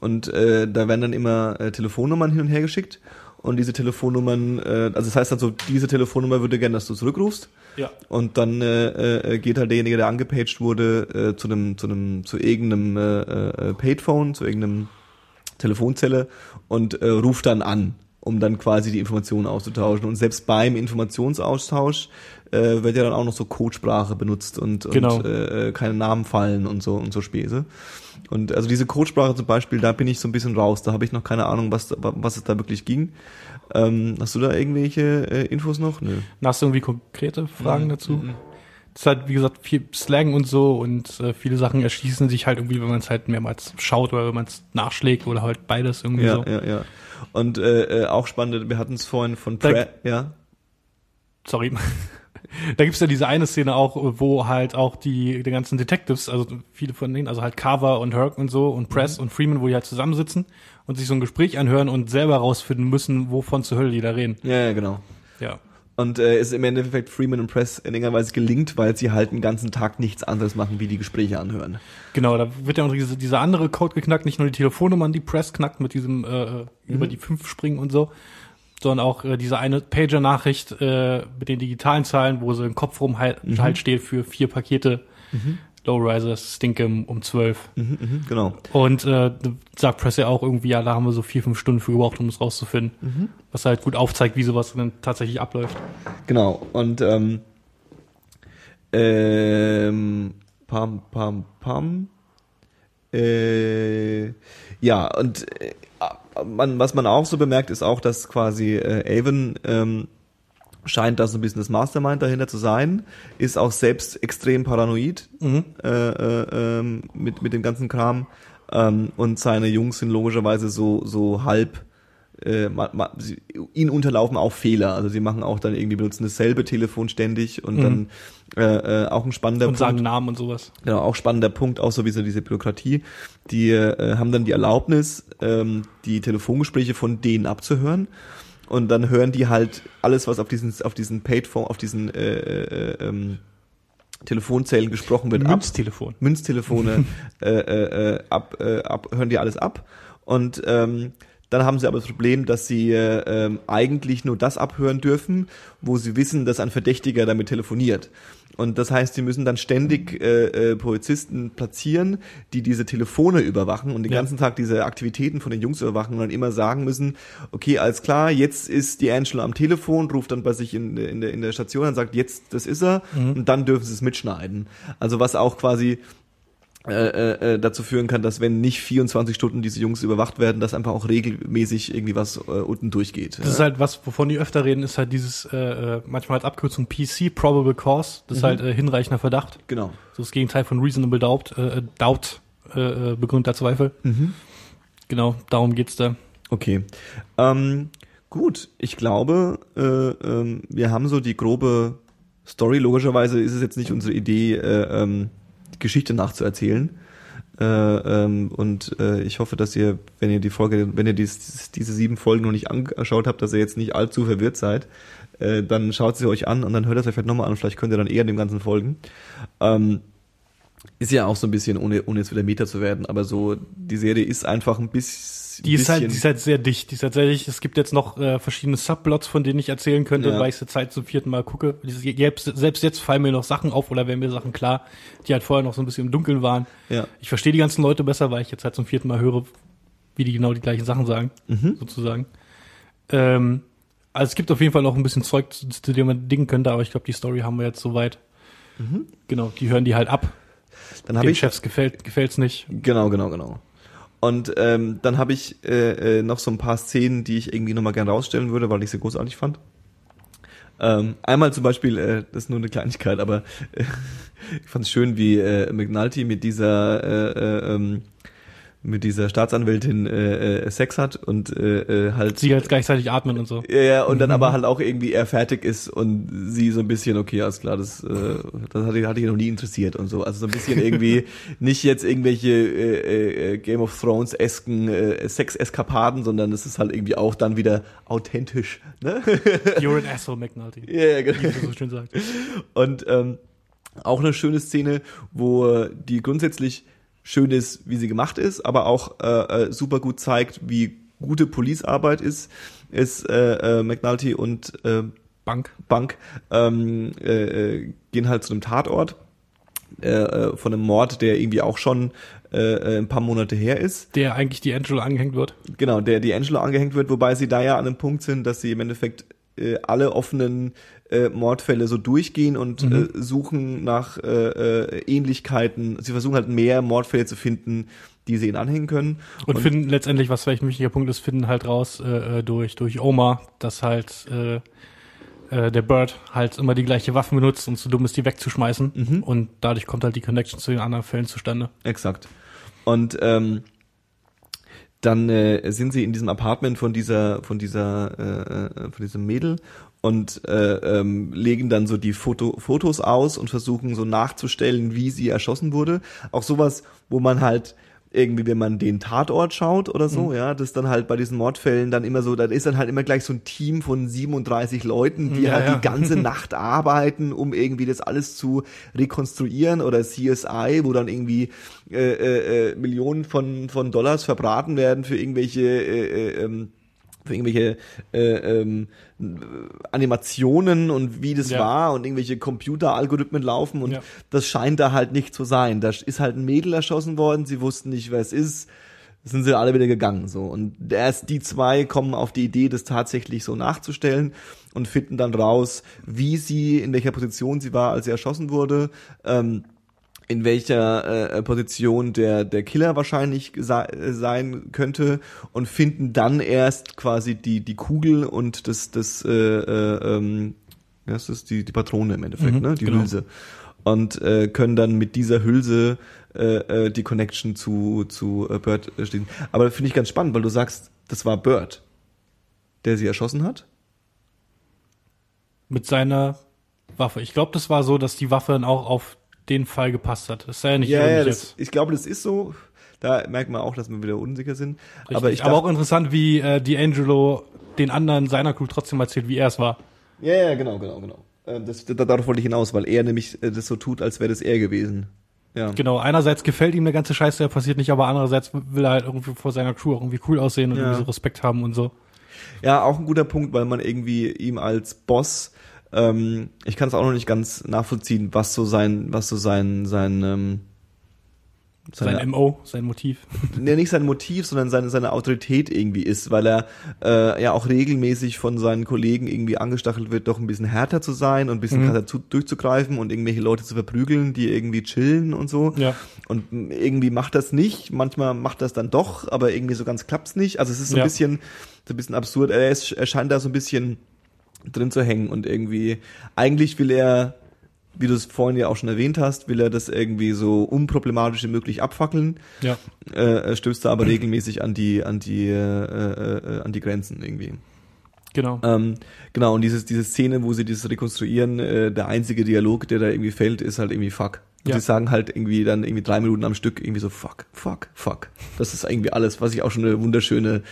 Und äh, da werden dann immer äh, Telefonnummern hin und her geschickt. Und diese Telefonnummern, äh, also das heißt also, diese Telefonnummer würde gerne, dass du zurückrufst. Ja. Und dann äh, äh, geht halt derjenige, der angepaged wurde, äh, zu einem, zu einem, zu irgendeinem äh, äh, Paidphone, zu irgendeinem Telefonzelle und äh, ruft dann an, um dann quasi die Informationen auszutauschen. Und selbst beim Informationsaustausch äh, wird ja dann auch noch so Codesprache benutzt und, Genau. und äh, keine Namen fallen und so und so Späße. Und also diese Codesprache zum Beispiel, da bin ich so ein bisschen raus. Da habe ich noch keine Ahnung, was, was es da wirklich ging. Ähm, hast du da irgendwelche äh, Infos noch? Nö. Hast du irgendwie konkrete Fragen Mhm. dazu? Das ist halt, wie gesagt, viel Slang und so und äh, viele Sachen erschließen sich halt irgendwie, wenn man es halt mehrmals schaut oder wenn man es nachschlägt oder halt beides irgendwie Ja, so. ja, ja. Und äh, äh, auch spannend, wir hatten es vorhin von Pre ja. Sorry. da gibt's ja diese eine Szene auch, wo halt auch die, die ganzen Detectives, also viele von denen, also halt Carver und Herc und so und Press Mhm. und Freeman, wo die halt zusammensitzen und sich so ein Gespräch anhören und selber rausfinden müssen, wovon zur Hölle die da reden. Ja, ja, genau. Ja. Und äh, es ist im Endeffekt Freeman und Press in irgendeiner Weise gelingt, weil sie halt den ganzen Tag nichts anderes machen, wie die Gespräche anhören. Genau, da wird ja auch diese, dieser andere Code geknackt, nicht nur die Telefonnummern, die Press knackt mit diesem äh, über die fünf springen und so, sondern auch äh, diese eine Pager-Nachricht äh, mit den digitalen Zahlen, wo so im Kopf rum halt, halt steht für vier Pakete Lowrisers Stinkem um zwölf. Mhm, mhm, genau. Und äh, sagt Press ja auch irgendwie, ja, da haben wir so vier, fünf Stunden für gebraucht, um es rauszufinden. Was halt gut aufzeigt, wie sowas dann tatsächlich abläuft. Genau. Und ähm, ähm, pam, pam, pam. Äh, ja, und äh, man, was man auch so bemerkt, ist auch, dass quasi äh, Avon ähm, scheint da so ein bisschen das Mastermind dahinter zu sein, ist auch selbst extrem paranoid Mhm. äh, äh, ähm, mit, mit dem ganzen Kram. Ähm, und seine Jungs sind logischerweise so, so halb äh, ma, ma, sie, ihnen unterlaufen auch Fehler. Also sie machen auch dann irgendwie benutzen dasselbe Telefon ständig und dann äh, äh, auch ein spannender Und sagen Punkt. Namen und sowas. Genau, auch spannender Punkt, auch sowieso diese Bürokratie. Die äh, haben dann die Erlaubnis, ähm, die Telefongespräche von denen abzuhören. Und dann hören die halt alles, was auf diesen, auf diesen Paid Phone, auf diesen äh, äh, ähm, Telefonzellen gesprochen wird, ab. Münztelefon. Münztelefone äh, äh, äh, ab, äh, ab, hören die alles ab. Und ähm, dann haben sie aber das Problem, dass sie äh, ähm, eigentlich nur das abhören dürfen, wo sie wissen, dass ein Verdächtiger damit telefoniert. Und das heißt, sie müssen dann ständig äh, äh, Polizisten platzieren, die diese Telefone überwachen und den Ja. ganzen Tag diese Aktivitäten von den Jungs überwachen und dann immer sagen müssen, okay, alles klar, jetzt ist die Angela am Telefon, ruft dann bei sich in, in, der, in der Station und sagt, jetzt, das ist er, und dann dürfen sie es mitschneiden. Also was auch quasi äh, äh, äh, dazu führen kann, dass wenn nicht 24 Stunden diese Jungs überwacht werden, dass einfach auch regelmäßig irgendwie was äh, unten durchgeht. Das ist halt was, wovon die öfter reden, ist halt dieses, äh, äh, manchmal als Abkürzung PC, Probable Cause. Das ist halt äh, hinreichender Verdacht. genau. So das Gegenteil von Reasonable Doubt, äh, Doubt, äh, äh, begründeter Zweifel. Genau, darum geht's da. Okay. Ähm, gut, ich glaube, äh, ähm, wir haben so die grobe Story. Logischerweise ist es jetzt nicht unsere Idee, äh, ähm, Geschichte nachzuerzählen. Äh, ähm, und äh, ich hoffe, dass ihr, wenn ihr die Folge, wenn ihr dies, diese sieben Folgen noch nicht angeschaut habt, dass ihr jetzt nicht allzu verwirrt seid. Äh, dann schaut sie euch an und dann hört es euch vielleicht nochmal an. Vielleicht könnt ihr dann eher dem Ganzen folgen. Ähm, ist ja auch so ein bisschen, ohne, ohne jetzt wieder Meta zu werden, aber so, die Serie ist einfach ein bisschen. Die ist halt, die ist halt sehr dicht. Die ist halt sehr dicht. Es gibt jetzt noch äh, verschiedene Subplots, von denen ich erzählen könnte, Ja. weil ich sie Zeit zum vierten Mal gucke. Selbst, selbst jetzt fallen mir noch Sachen auf oder werden mir Sachen klar, die halt vorher noch so ein bisschen im Dunkeln waren. Ja. Ich verstehe die ganzen Leute besser, weil ich jetzt halt zum vierten Mal höre, wie die genau die gleichen Sachen sagen, sozusagen. Ähm, also es gibt auf jeden Fall noch ein bisschen Zeug, zu, zu dem man dingen könnte, aber ich glaube, die Story haben wir jetzt soweit. Genau, die hören die halt ab. Dann habe Den ich Chefs gefällt gefällt's nicht. Genau, genau, genau. Und ähm, dann habe ich äh, äh, noch so ein paar Szenen, die ich irgendwie nochmal gern rausstellen würde, weil ich sie großartig fand. Ähm, einmal zum Beispiel, äh, das ist nur eine Kleinigkeit, aber äh, ich fand es schön, wie äh, McNulty mit dieser äh, äh, ähm, mit dieser Staatsanwältin äh, äh, Sex hat und äh, äh, halt Sie halt gleichzeitig atmen und so. ja, ja, und dann aber halt auch irgendwie er fertig ist und sie so ein bisschen, okay, alles klar, das, äh, das hatte, hatte ich noch nie interessiert und so. Also so ein bisschen irgendwie nicht jetzt irgendwelche äh, äh, Game of Thrones-esken äh, Sex-Eskapaden, sondern es ist halt irgendwie auch dann wieder authentisch. Ne? You're an asshole, McNulty. ja, ja, genau. Wie man so schön sagt. Und ähm, auch eine schöne Szene, wo die grundsätzlich schön ist, wie sie gemacht ist, aber auch äh, äh, super gut zeigt, wie gute Policearbeit ist, ist äh, äh, McNulty und äh, Bank. Bank ähm, äh, äh, gehen halt zu einem Tatort äh, äh, von einem Mord, der irgendwie auch schon äh, äh, ein paar Monate her ist. Der eigentlich die Angela angehängt wird. Genau, der die Angela angehängt wird, wobei sie da ja an einem Punkt sind, dass sie im Endeffekt äh, alle offenen äh, Mordfälle so durchgehen und Mhm. äh, suchen nach äh, äh, Ähnlichkeiten. Sie versuchen halt mehr Mordfälle zu finden, die sie ihnen anhängen können. Und, finden letztendlich, was vielleicht ein wichtiger Punkt ist, finden halt raus äh, äh, durch, durch Oma, dass halt äh, äh, der Bird halt immer die gleiche Waffe benutzt und zu dumm ist, die wegzuschmeißen. Mhm. Und dadurch kommt halt die Connection zu den anderen Fällen zustande. Exakt. Und ähm, dann äh, sind sie in diesem Apartment von dieser von dieser äh, äh, von diesem Mädel und äh, ähm, legen dann so die Foto, Fotos aus und versuchen so nachzustellen, wie sie erschossen wurde. Auch sowas, wo man halt irgendwie, wenn man den Tatort schaut oder so, ja, das dann halt bei diesen Mordfällen dann immer so, da ist dann halt immer gleich so ein Team von 37 Leuten, die Ja, halt ja. die ganze Nacht arbeiten, um irgendwie das alles zu rekonstruieren oder CSI, wo dann irgendwie äh, äh, äh, Millionen von von Dollars verbraten werden für irgendwelche äh, äh, ähm, für irgendwelche äh, ähm, Animationen und wie das Ja. war und irgendwelche Computeralgorithmen laufen und Ja. das scheint da halt nicht zu sein. Da ist halt ein Mädel erschossen worden, sie wussten nicht, wer es ist, sind sie alle wieder gegangen so und erst die zwei kommen auf die Idee, das tatsächlich so nachzustellen und finden dann raus, wie sie in welcher Position sie war, als sie erschossen wurde. Ähm, in welcher äh, Position der der Killer wahrscheinlich äh, sein könnte und finden dann erst quasi die die Kugel und das das äh, äh, ähm, das ist die die Patrone im Endeffekt, Mhm, ne, die genau. Hülse und äh, können dann mit dieser Hülse äh, äh, die Connection zu zu äh, Bird äh, schließen. Aber finde ich ganz spannend, weil du sagst, das war Bird. der sie erschossen hat. Mit seiner Waffe. Ich glaube, das war so, dass die Waffe dann auch auf den Fall gepasst hat. Das sei ja nicht Ja, ja, das, ich glaube, das ist so. Da merkt man auch, dass wir wieder unsicher sind. Richtig. Aber ich aber auch interessant, wie äh, D'Angelo den anderen seiner Crew trotzdem erzählt, wie er es war. ja, ja, genau, genau, genau. Ähm, Das, da, darauf wollte ich hinaus, weil er nämlich äh, das so tut, als wäre das er gewesen. Ja. Genau, einerseits gefällt ihm der ganze Scheiß, der passiert nicht, aber andererseits will er halt irgendwie vor seiner Crew auch irgendwie cool aussehen und Ja. irgendwie so Respekt haben und so. Ja, auch ein guter Punkt, weil man irgendwie ihm als Boss, ähm, ich kann es auch noch nicht ganz nachvollziehen, was so sein, was so sein, sein, ähm, seine, Sein MO, sein Motiv. ja, nicht sein Motiv, sondern seine, seine Autorität irgendwie ist, weil er äh, ja auch regelmäßig von seinen Kollegen irgendwie angestachelt wird, doch ein bisschen härter zu sein und ein bisschen Mhm. krasser zu, durchzugreifen und irgendwelche Leute zu verprügeln, die irgendwie chillen und so. Ja. Und irgendwie macht das nicht, manchmal macht das dann doch, aber irgendwie so ganz klappt's nicht. Also es ist so ein Ja. bisschen, so ein bisschen absurd. Er, ist, er scheint da so ein bisschen drin zu hängen und irgendwie, eigentlich will er, wie du es vorhin ja auch schon erwähnt hast, will er das irgendwie so unproblematisch wie möglich abfackeln Ja. äh, stößt er aber regelmäßig an die an die äh, äh, an die Grenzen irgendwie. Genau. Ähm, genau und dieses diese Szene, wo sie dieses rekonstruieren, äh, der einzige Dialog, der da irgendwie fällt, ist halt irgendwie fuck. Und Ja. sie sagen halt irgendwie dann irgendwie drei Minuten am Stück irgendwie so fuck, fuck, fuck. Das ist irgendwie alles, was ich auch schon eine wunderschöne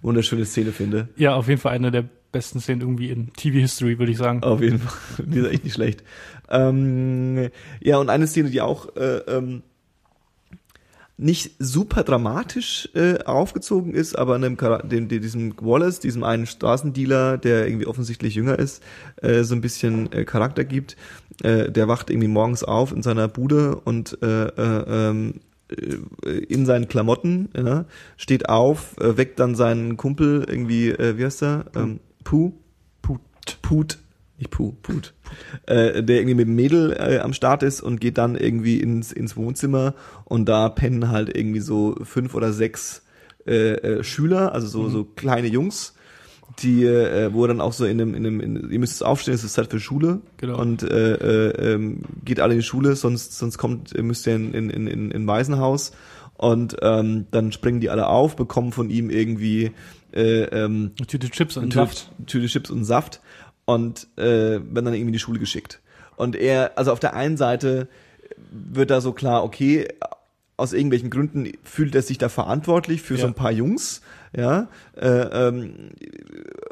wunderschöne Szene finde. Ja, auf jeden Fall eine der besten Szenen irgendwie in TV-History, würde ich sagen. Auf jeden Fall. Die ist echt nicht schlecht. Ähm, ja, und eine Szene, die auch äh, ähm, nicht super dramatisch äh, aufgezogen ist, aber einem Chara- dem, dem, diesem Wallace, diesem einen Straßendealer, der irgendwie offensichtlich jünger ist, äh, so ein bisschen äh, Charakter gibt. Äh, der wacht irgendwie morgens auf in seiner Bude und äh, äh, ähm, äh, in seinen Klamotten, ja, steht auf, äh, weckt dann seinen Kumpel irgendwie, äh, wie heißt er? Ähm, Puh? Put. Put. Nicht Puh, Put. Äh, der irgendwie mit dem Mädel äh, am Start ist und geht dann irgendwie ins, ins Wohnzimmer und da pennen halt irgendwie so fünf oder sechs äh, äh, Schüler, also so, so kleine Jungs, die, äh, wo er dann auch so in einem, in einem, in, ihr müsst es aufstehen, es ist Zeit für Schule Genau. und äh, äh, ähm, geht alle in die Schule, sonst, sonst kommt, äh, müsst ihr in, in, in, in, in Waisenhaus und ähm, dann springen die alle auf, bekommen von ihm irgendwie äh, ähm, Tüte Chips und Tüte, Saft. Tüte Chips und Saft und äh, werden dann irgendwie in die Schule geschickt. Und er, also auf der einen Seite wird da so klar, okay, aus irgendwelchen Gründen fühlt er sich da verantwortlich für so Ja. ein paar Jungs, ja, äh, ähm,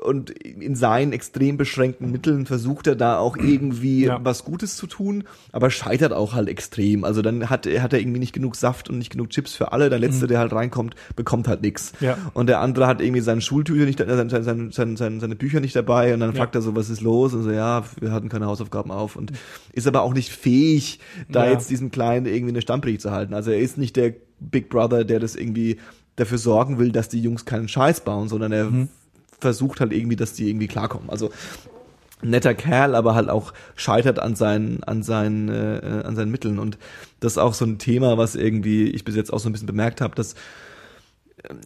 und in seinen extrem beschränkten Mitteln versucht er da auch irgendwie Ja. was Gutes zu tun, aber scheitert auch halt extrem. Also dann hat, hat er irgendwie nicht genug Saft und nicht genug Chips für alle. Der letzte, der halt reinkommt, bekommt halt nix. Mhm. Ja. Und der andere hat irgendwie seine Schultücher nicht, äh, seine, seine, seine, seine, seine Bücher nicht dabei und dann Ja. fragt er so, was ist los? Und so, ja, wir hatten keine Hausaufgaben auf und ist aber auch nicht fähig, da jetzt diesem Kleinen irgendwie eine Stammpredigt zu halten. Also er ist nicht der Big Brother, der das irgendwie dafür sorgen will, dass die Jungs keinen Scheiß bauen, sondern er Mhm. versucht halt irgendwie, dass die irgendwie klarkommen. Also netter Kerl, aber halt auch scheitert an seinen an seinen äh, an seinen Mitteln und das ist auch so ein Thema, was irgendwie ich bis jetzt auch so ein bisschen bemerkt habe, dass ähm,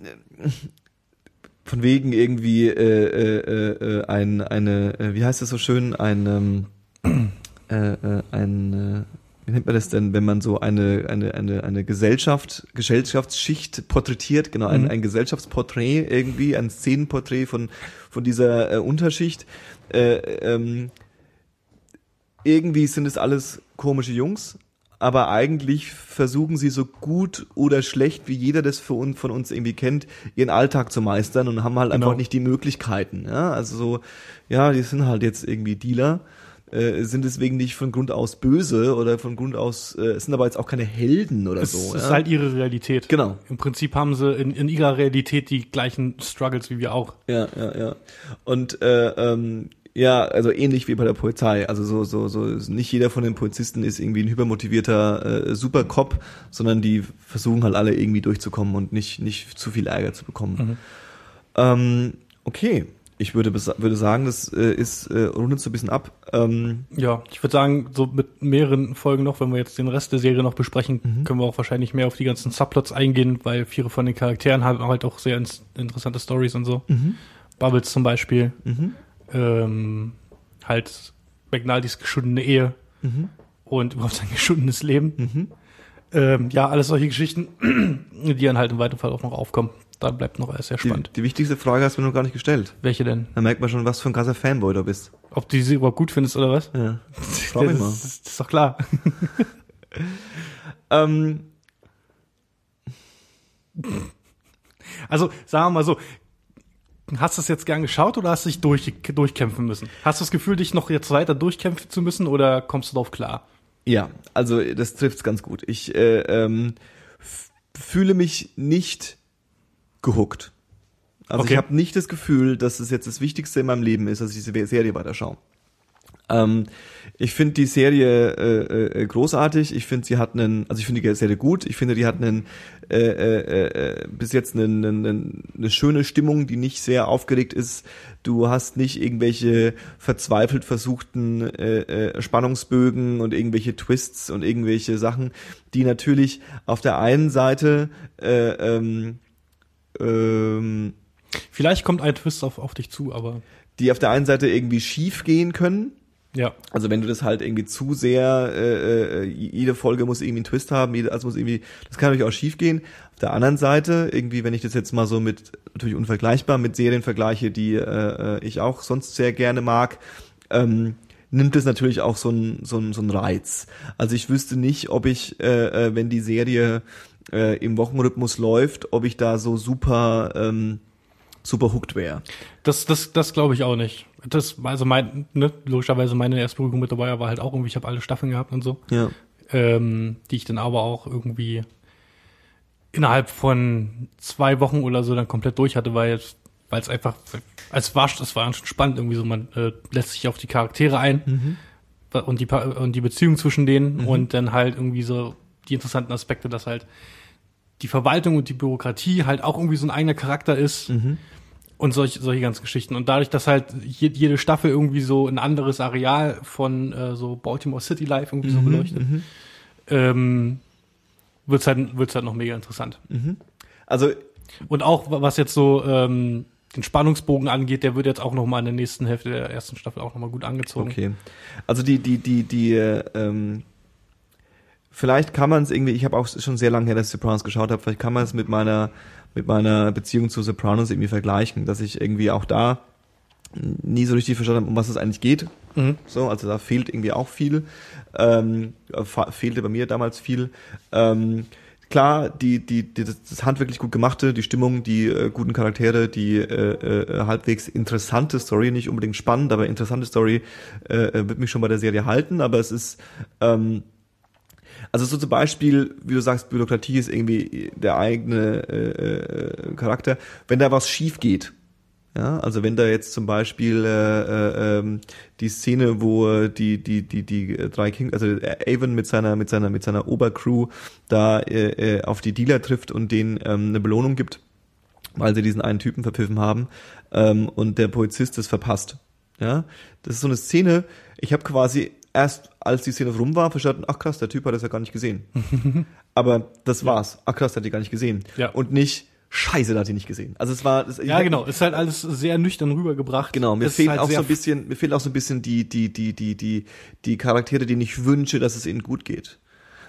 von wegen irgendwie äh, äh, äh, ein eine äh, wie heißt das so schön ein ähm, äh, äh, ein äh, wie nennt man das denn, wenn man so eine eine eine eine Gesellschaft Gesellschaftsschicht porträtiert, genau ein, Mhm. ein Gesellschaftsporträt irgendwie, ein Szenenporträt von von dieser äh, Unterschicht. Äh, ähm, irgendwie sind es alles komische Jungs, aber eigentlich versuchen sie so gut oder schlecht, wie jeder das für uns, von uns irgendwie kennt, ihren Alltag zu meistern und haben halt Genau. einfach nicht die Möglichkeiten. Ja? Also so, ja, die sind halt jetzt irgendwie Dealer, äh, sind deswegen nicht von Grund aus böse oder von Grund aus, äh, sind aber jetzt auch keine Helden oder Es so. ist ja? halt ihre Realität. Genau. Im Prinzip haben sie in, in ihrer Realität die gleichen Struggles wie wir auch. Ja, ja, ja. Und äh, ähm, ja, also ähnlich wie bei der Polizei. Also so, so, so nicht jeder von den Polizisten ist irgendwie ein hypermotivierter äh, Supercop, sondern die versuchen halt alle irgendwie durchzukommen und nicht, nicht zu viel Ärger zu bekommen. Ähm, okay. Ich würde, würde sagen, das äh, ist äh, rundet so ein bisschen ab. Ähm, Ja, ich würde sagen, so mit mehreren Folgen noch, wenn wir jetzt den Rest der Serie noch besprechen, Mhm. können wir auch wahrscheinlich mehr auf die ganzen Subplots eingehen, weil viele von den Charakteren haben halt auch sehr interessante Stories und so. Bubbles zum Beispiel, mhm, ähm, halt McNaldys geschundene Ehe mhm, und überhaupt sein geschundenes Leben. mhm. Ähm, ja, alles solche Geschichten, die dann halt im weiteren Fall auch noch aufkommen. Da bleibt noch alles sehr Die, spannend. die wichtigste Frage hast du mir noch gar nicht gestellt. Welche denn? Da merkt man schon, was für ein krasser Fanboy du bist. Ob du sie überhaupt gut findest oder was? Ja. Frag das, mich mal. ist, das ist doch klar. Ähm, Also, sagen wir mal so, hast du es jetzt gern geschaut oder hast du dich durch, durchkämpfen müssen? Hast du das Gefühl, dich noch jetzt weiter durchkämpfen zu müssen oder kommst du darauf klar? Ja, also das trifft's ganz gut. Ich äh, ähm, fühle mich nicht gehuckt. Also Okay. ich habe nicht das Gefühl, dass es jetzt das Wichtigste in meinem Leben ist, dass ich diese Serie weiterschaue. Ähm, ich finde die Serie äh, äh, großartig. Ich finde, sie hat einen, also ich finde die Serie gut. Ich finde, die hat einen äh, äh, äh, bis jetzt einen, einen, eine schöne Stimmung, die nicht sehr aufgeregt ist. Du hast nicht irgendwelche verzweifelt versuchten äh, äh, Spannungsbögen und irgendwelche Twists und irgendwelche Sachen, die natürlich auf der einen Seite äh, ähm, ähm, Vielleicht kommt ein Twist auf, auf dich zu, aber die auf der einen Seite irgendwie schief gehen können, ja. Also wenn du das halt irgendwie zu sehr, äh, äh, jede Folge muss irgendwie einen Twist haben, jede, also muss irgendwie, das kann natürlich auch schief gehen. Auf der anderen Seite, irgendwie, wenn ich das jetzt mal so mit, natürlich unvergleichbar, mit Serien vergleiche, die äh, äh, ich auch sonst sehr gerne mag, ähm, nimmt es natürlich auch so einen so einen- so einen Reiz. Also ich wüsste nicht, ob ich, äh, äh, wenn die Serie äh, im Wochenrhythmus läuft, ob ich da so super, ähm, super hooked wäre. Das, das, das glaube ich auch nicht. Das, also mein, ne, logischerweise meine erste Berührung mit dabei war halt auch irgendwie, ich habe alle Staffeln gehabt und so, Ja. ähm, die ich dann aber auch irgendwie innerhalb von zwei Wochen oder so dann komplett durch hatte, weil es, weil es einfach, es war, es war schon spannend irgendwie so, man äh, lässt sich auf die Charaktere ein und die und die Beziehung zwischen denen und dann halt irgendwie so die interessanten Aspekte, dass halt die Verwaltung und die Bürokratie halt auch irgendwie so ein eigener Charakter ist und solche, solche ganzen Geschichten. Und dadurch, dass halt je, jede Staffel irgendwie so ein anderes Areal von äh, so Baltimore City Life irgendwie so beleuchtet, ähm, wird's halt, wird's halt noch mega interessant. Also Und auch was jetzt so ähm, den Spannungsbogen angeht, der wird jetzt auch noch mal in der nächsten Hälfte der ersten Staffel auch noch mal gut angezogen. Okay. Also die, die, die, die, äh, ähm, vielleicht kann man es irgendwie, ich habe auch schon sehr lange her, dass ich Sopranos geschaut habe, vielleicht kann man es mit meiner, mit meiner Beziehung zu Sopranos irgendwie vergleichen, dass ich irgendwie auch da nie so richtig verstanden habe, um was es eigentlich geht. Mhm. So, also da fehlt irgendwie auch viel. Ähm, fehlte bei mir damals viel. Ähm, klar, die, die, die, das das handwerklich gut gemachte, die Stimmung, die äh, guten Charaktere, die äh, äh, halbwegs interessante Story, nicht unbedingt spannend, aber interessante Story äh, äh, wird mich schon bei der Serie halten, aber es ist ähm, also so zum Beispiel, wie du sagst, Bürokratie ist irgendwie der eigene äh, äh, Charakter. Wenn da was schief geht, ja, also wenn da jetzt zum Beispiel äh, äh, ähm, die Szene, wo die die die die drei King, also Avon mit seiner mit seiner mit seiner Obercrew da äh, äh, auf die Dealer trifft und denen ähm, eine Belohnung gibt, weil sie diesen einen Typen verpfiffen haben ähm, und der Polizist es verpasst. Ja, das ist so eine Szene. Ich habe quasi erst, als die Szene rum war, verstanden, ach krass, der Typ hat das ja gar nicht gesehen. Aber das war's. Ach krass, der hat die gar nicht gesehen. Ja. Und nicht, scheiße, der hat die nicht gesehen. Also es war, ich Ja, genau. Ist halt alles sehr nüchtern rübergebracht. Genau, mir Es fehlt halt auch so ein bisschen, mir fehlt auch so ein bisschen die, die, die, die, die, die Charaktere, denen ich wünsche, dass es ihnen gut geht.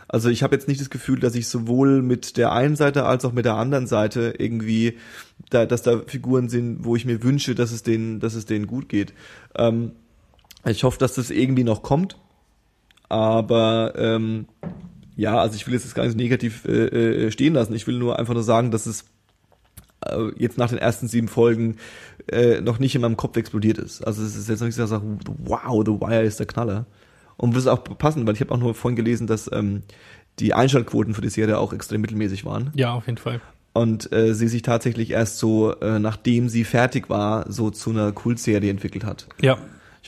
Also ich habe jetzt nicht das Gefühl, dass ich sowohl mit der einen Seite als auch mit der anderen Seite irgendwie, da, dass da Figuren sind, wo ich mir wünsche, dass es denen, dass es denen gut geht. Ähm, ich hoffe, dass das irgendwie noch kommt. Aber ähm, ja, also ich will jetzt das gar nicht so negativ äh, äh, stehen lassen. Ich will nur einfach nur sagen, dass es äh, jetzt nach den ersten sieben Folgen äh, noch nicht in meinem Kopf explodiert ist. Also es ist jetzt noch nicht so, dass ich sage, wow, The Wire ist der Knaller. Und das ist auch passend, weil ich habe auch nur vorhin gelesen, dass ähm, die Einschaltquoten für die Serie auch extrem mittelmäßig waren. Ja, auf jeden Fall. Und äh, sie sich tatsächlich erst so, äh, nachdem sie fertig war, so zu einer Kultserie entwickelt hat. Ja.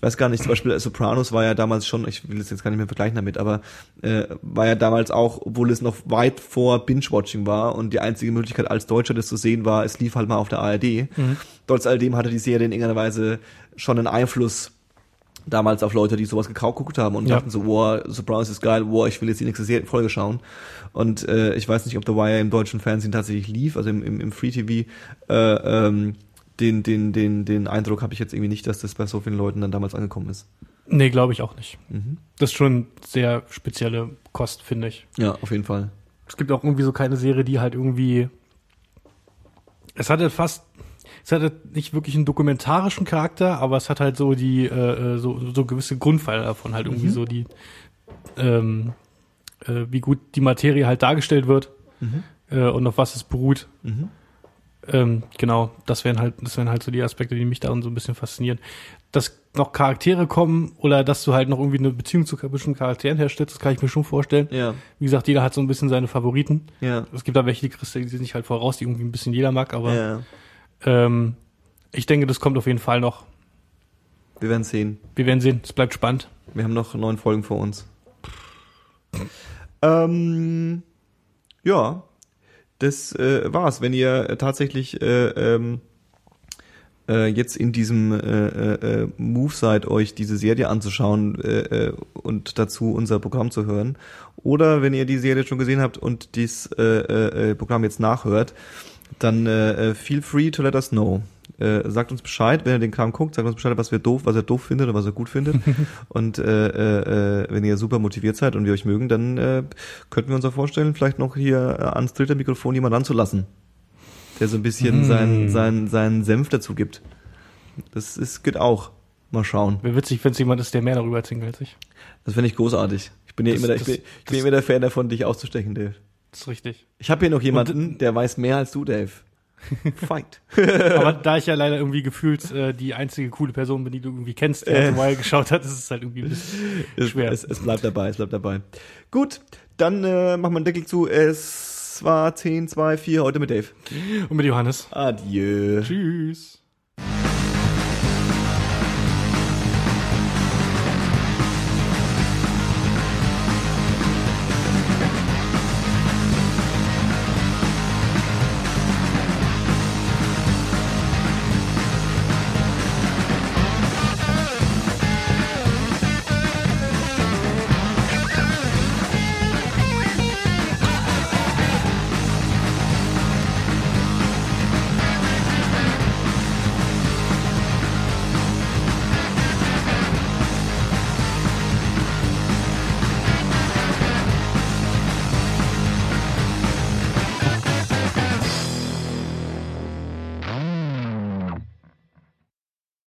Ich weiß gar nicht, zum Beispiel Sopranos war ja damals schon, ich will es jetzt gar nicht mehr vergleichen damit, aber äh, war ja damals auch, obwohl es noch weit vor Binge-Watching war und die einzige Möglichkeit als Deutscher das zu sehen war, es lief halt mal auf der ARD. Trotz alledem hatte die Serie in irgendeiner Weise schon einen Einfluss damals auf Leute, die sowas geguckt haben und Ja. dachten so, wow, Sopranos ist geil, wow, ich will jetzt die nächste Serie, Folge schauen. Und äh, ich weiß nicht, ob The Wire im deutschen Fernsehen tatsächlich lief, also im, im, im Free TV. Äh, ähm, den, den, den, den Eindruck habe ich jetzt irgendwie nicht, dass das bei so vielen Leuten dann damals angekommen ist. Nee, glaube ich auch nicht. Mhm. Das ist schon sehr spezielle Kost, finde ich. Ja, auf jeden Fall. Es gibt auch irgendwie so keine Serie, die halt irgendwie es hat halt fast, es hat halt nicht wirklich einen dokumentarischen Charakter, aber es hat halt so die, äh, äh, so, so gewisse Grundpfeiler davon, halt irgendwie so die, ähm, äh, wie gut die Materie halt dargestellt wird äh, und auf was es beruht. Ähm, genau, das wären halt, das wären halt so die Aspekte, die mich daran so ein bisschen faszinieren. Dass noch Charaktere kommen oder dass du halt noch irgendwie eine Beziehung zu bestimmten Charakteren herstellst, das kann ich mir schon vorstellen. Ja, Wie gesagt, jeder hat so ein bisschen seine Favoriten. ja, Es gibt da welche, die kriegst die sind nicht halt voraus, die irgendwie ein bisschen jeder mag, aber ja. ähm, ich denke, das kommt auf jeden Fall noch. Wir werden sehen. Wir werden sehen, es bleibt spannend. Wir haben noch neun Folgen vor uns. Ähm, ja, das äh, war's. Wenn ihr äh, tatsächlich äh, ähm, äh, jetzt in diesem äh, äh, äh, Move seid, euch diese Serie anzuschauen äh, äh, und dazu unser Programm zu hören, oder wenn ihr die Serie schon gesehen habt und dieses äh, äh, Programm jetzt nachhört, dann äh, feel free to let us know. Äh, sagt uns Bescheid, wenn ihr den Kram guckt, sagt uns Bescheid, was wir doof, was er doof findet oder was er gut findet. und äh, äh, äh, wenn ihr super motiviert seid und wir euch mögen, dann äh, könnten wir uns auch vorstellen, vielleicht noch hier äh, ans dritte Mikrofon jemand anzulassen, der so ein bisschen Mm. seinen seinen seinen Senf dazu gibt. Das ist geht auch. Mal schauen. Wäre witzig, wenn es jemand ist, der mehr darüber erzählt als ich. Das finde ich großartig. Ich bin ja immer der, ich bin, ich bin immer der Fan davon, dich auszustechen, Dave. Das ist richtig. Ich habe hier noch jemanden, der weiß mehr als du, Dave. Fight. Aber da ich ja leider irgendwie gefühlt äh, die einzige coole Person bin, die du irgendwie kennst, die Äh. mal geschaut hat, ist es halt irgendwie ein bisschen Es, schwer. es, es bleibt dabei, es bleibt dabei. Gut, dann äh, machen wir einen Deckel zu. Es war 10, 2, 4 heute mit Dave. Und mit Johannes. Adieu. Tschüss.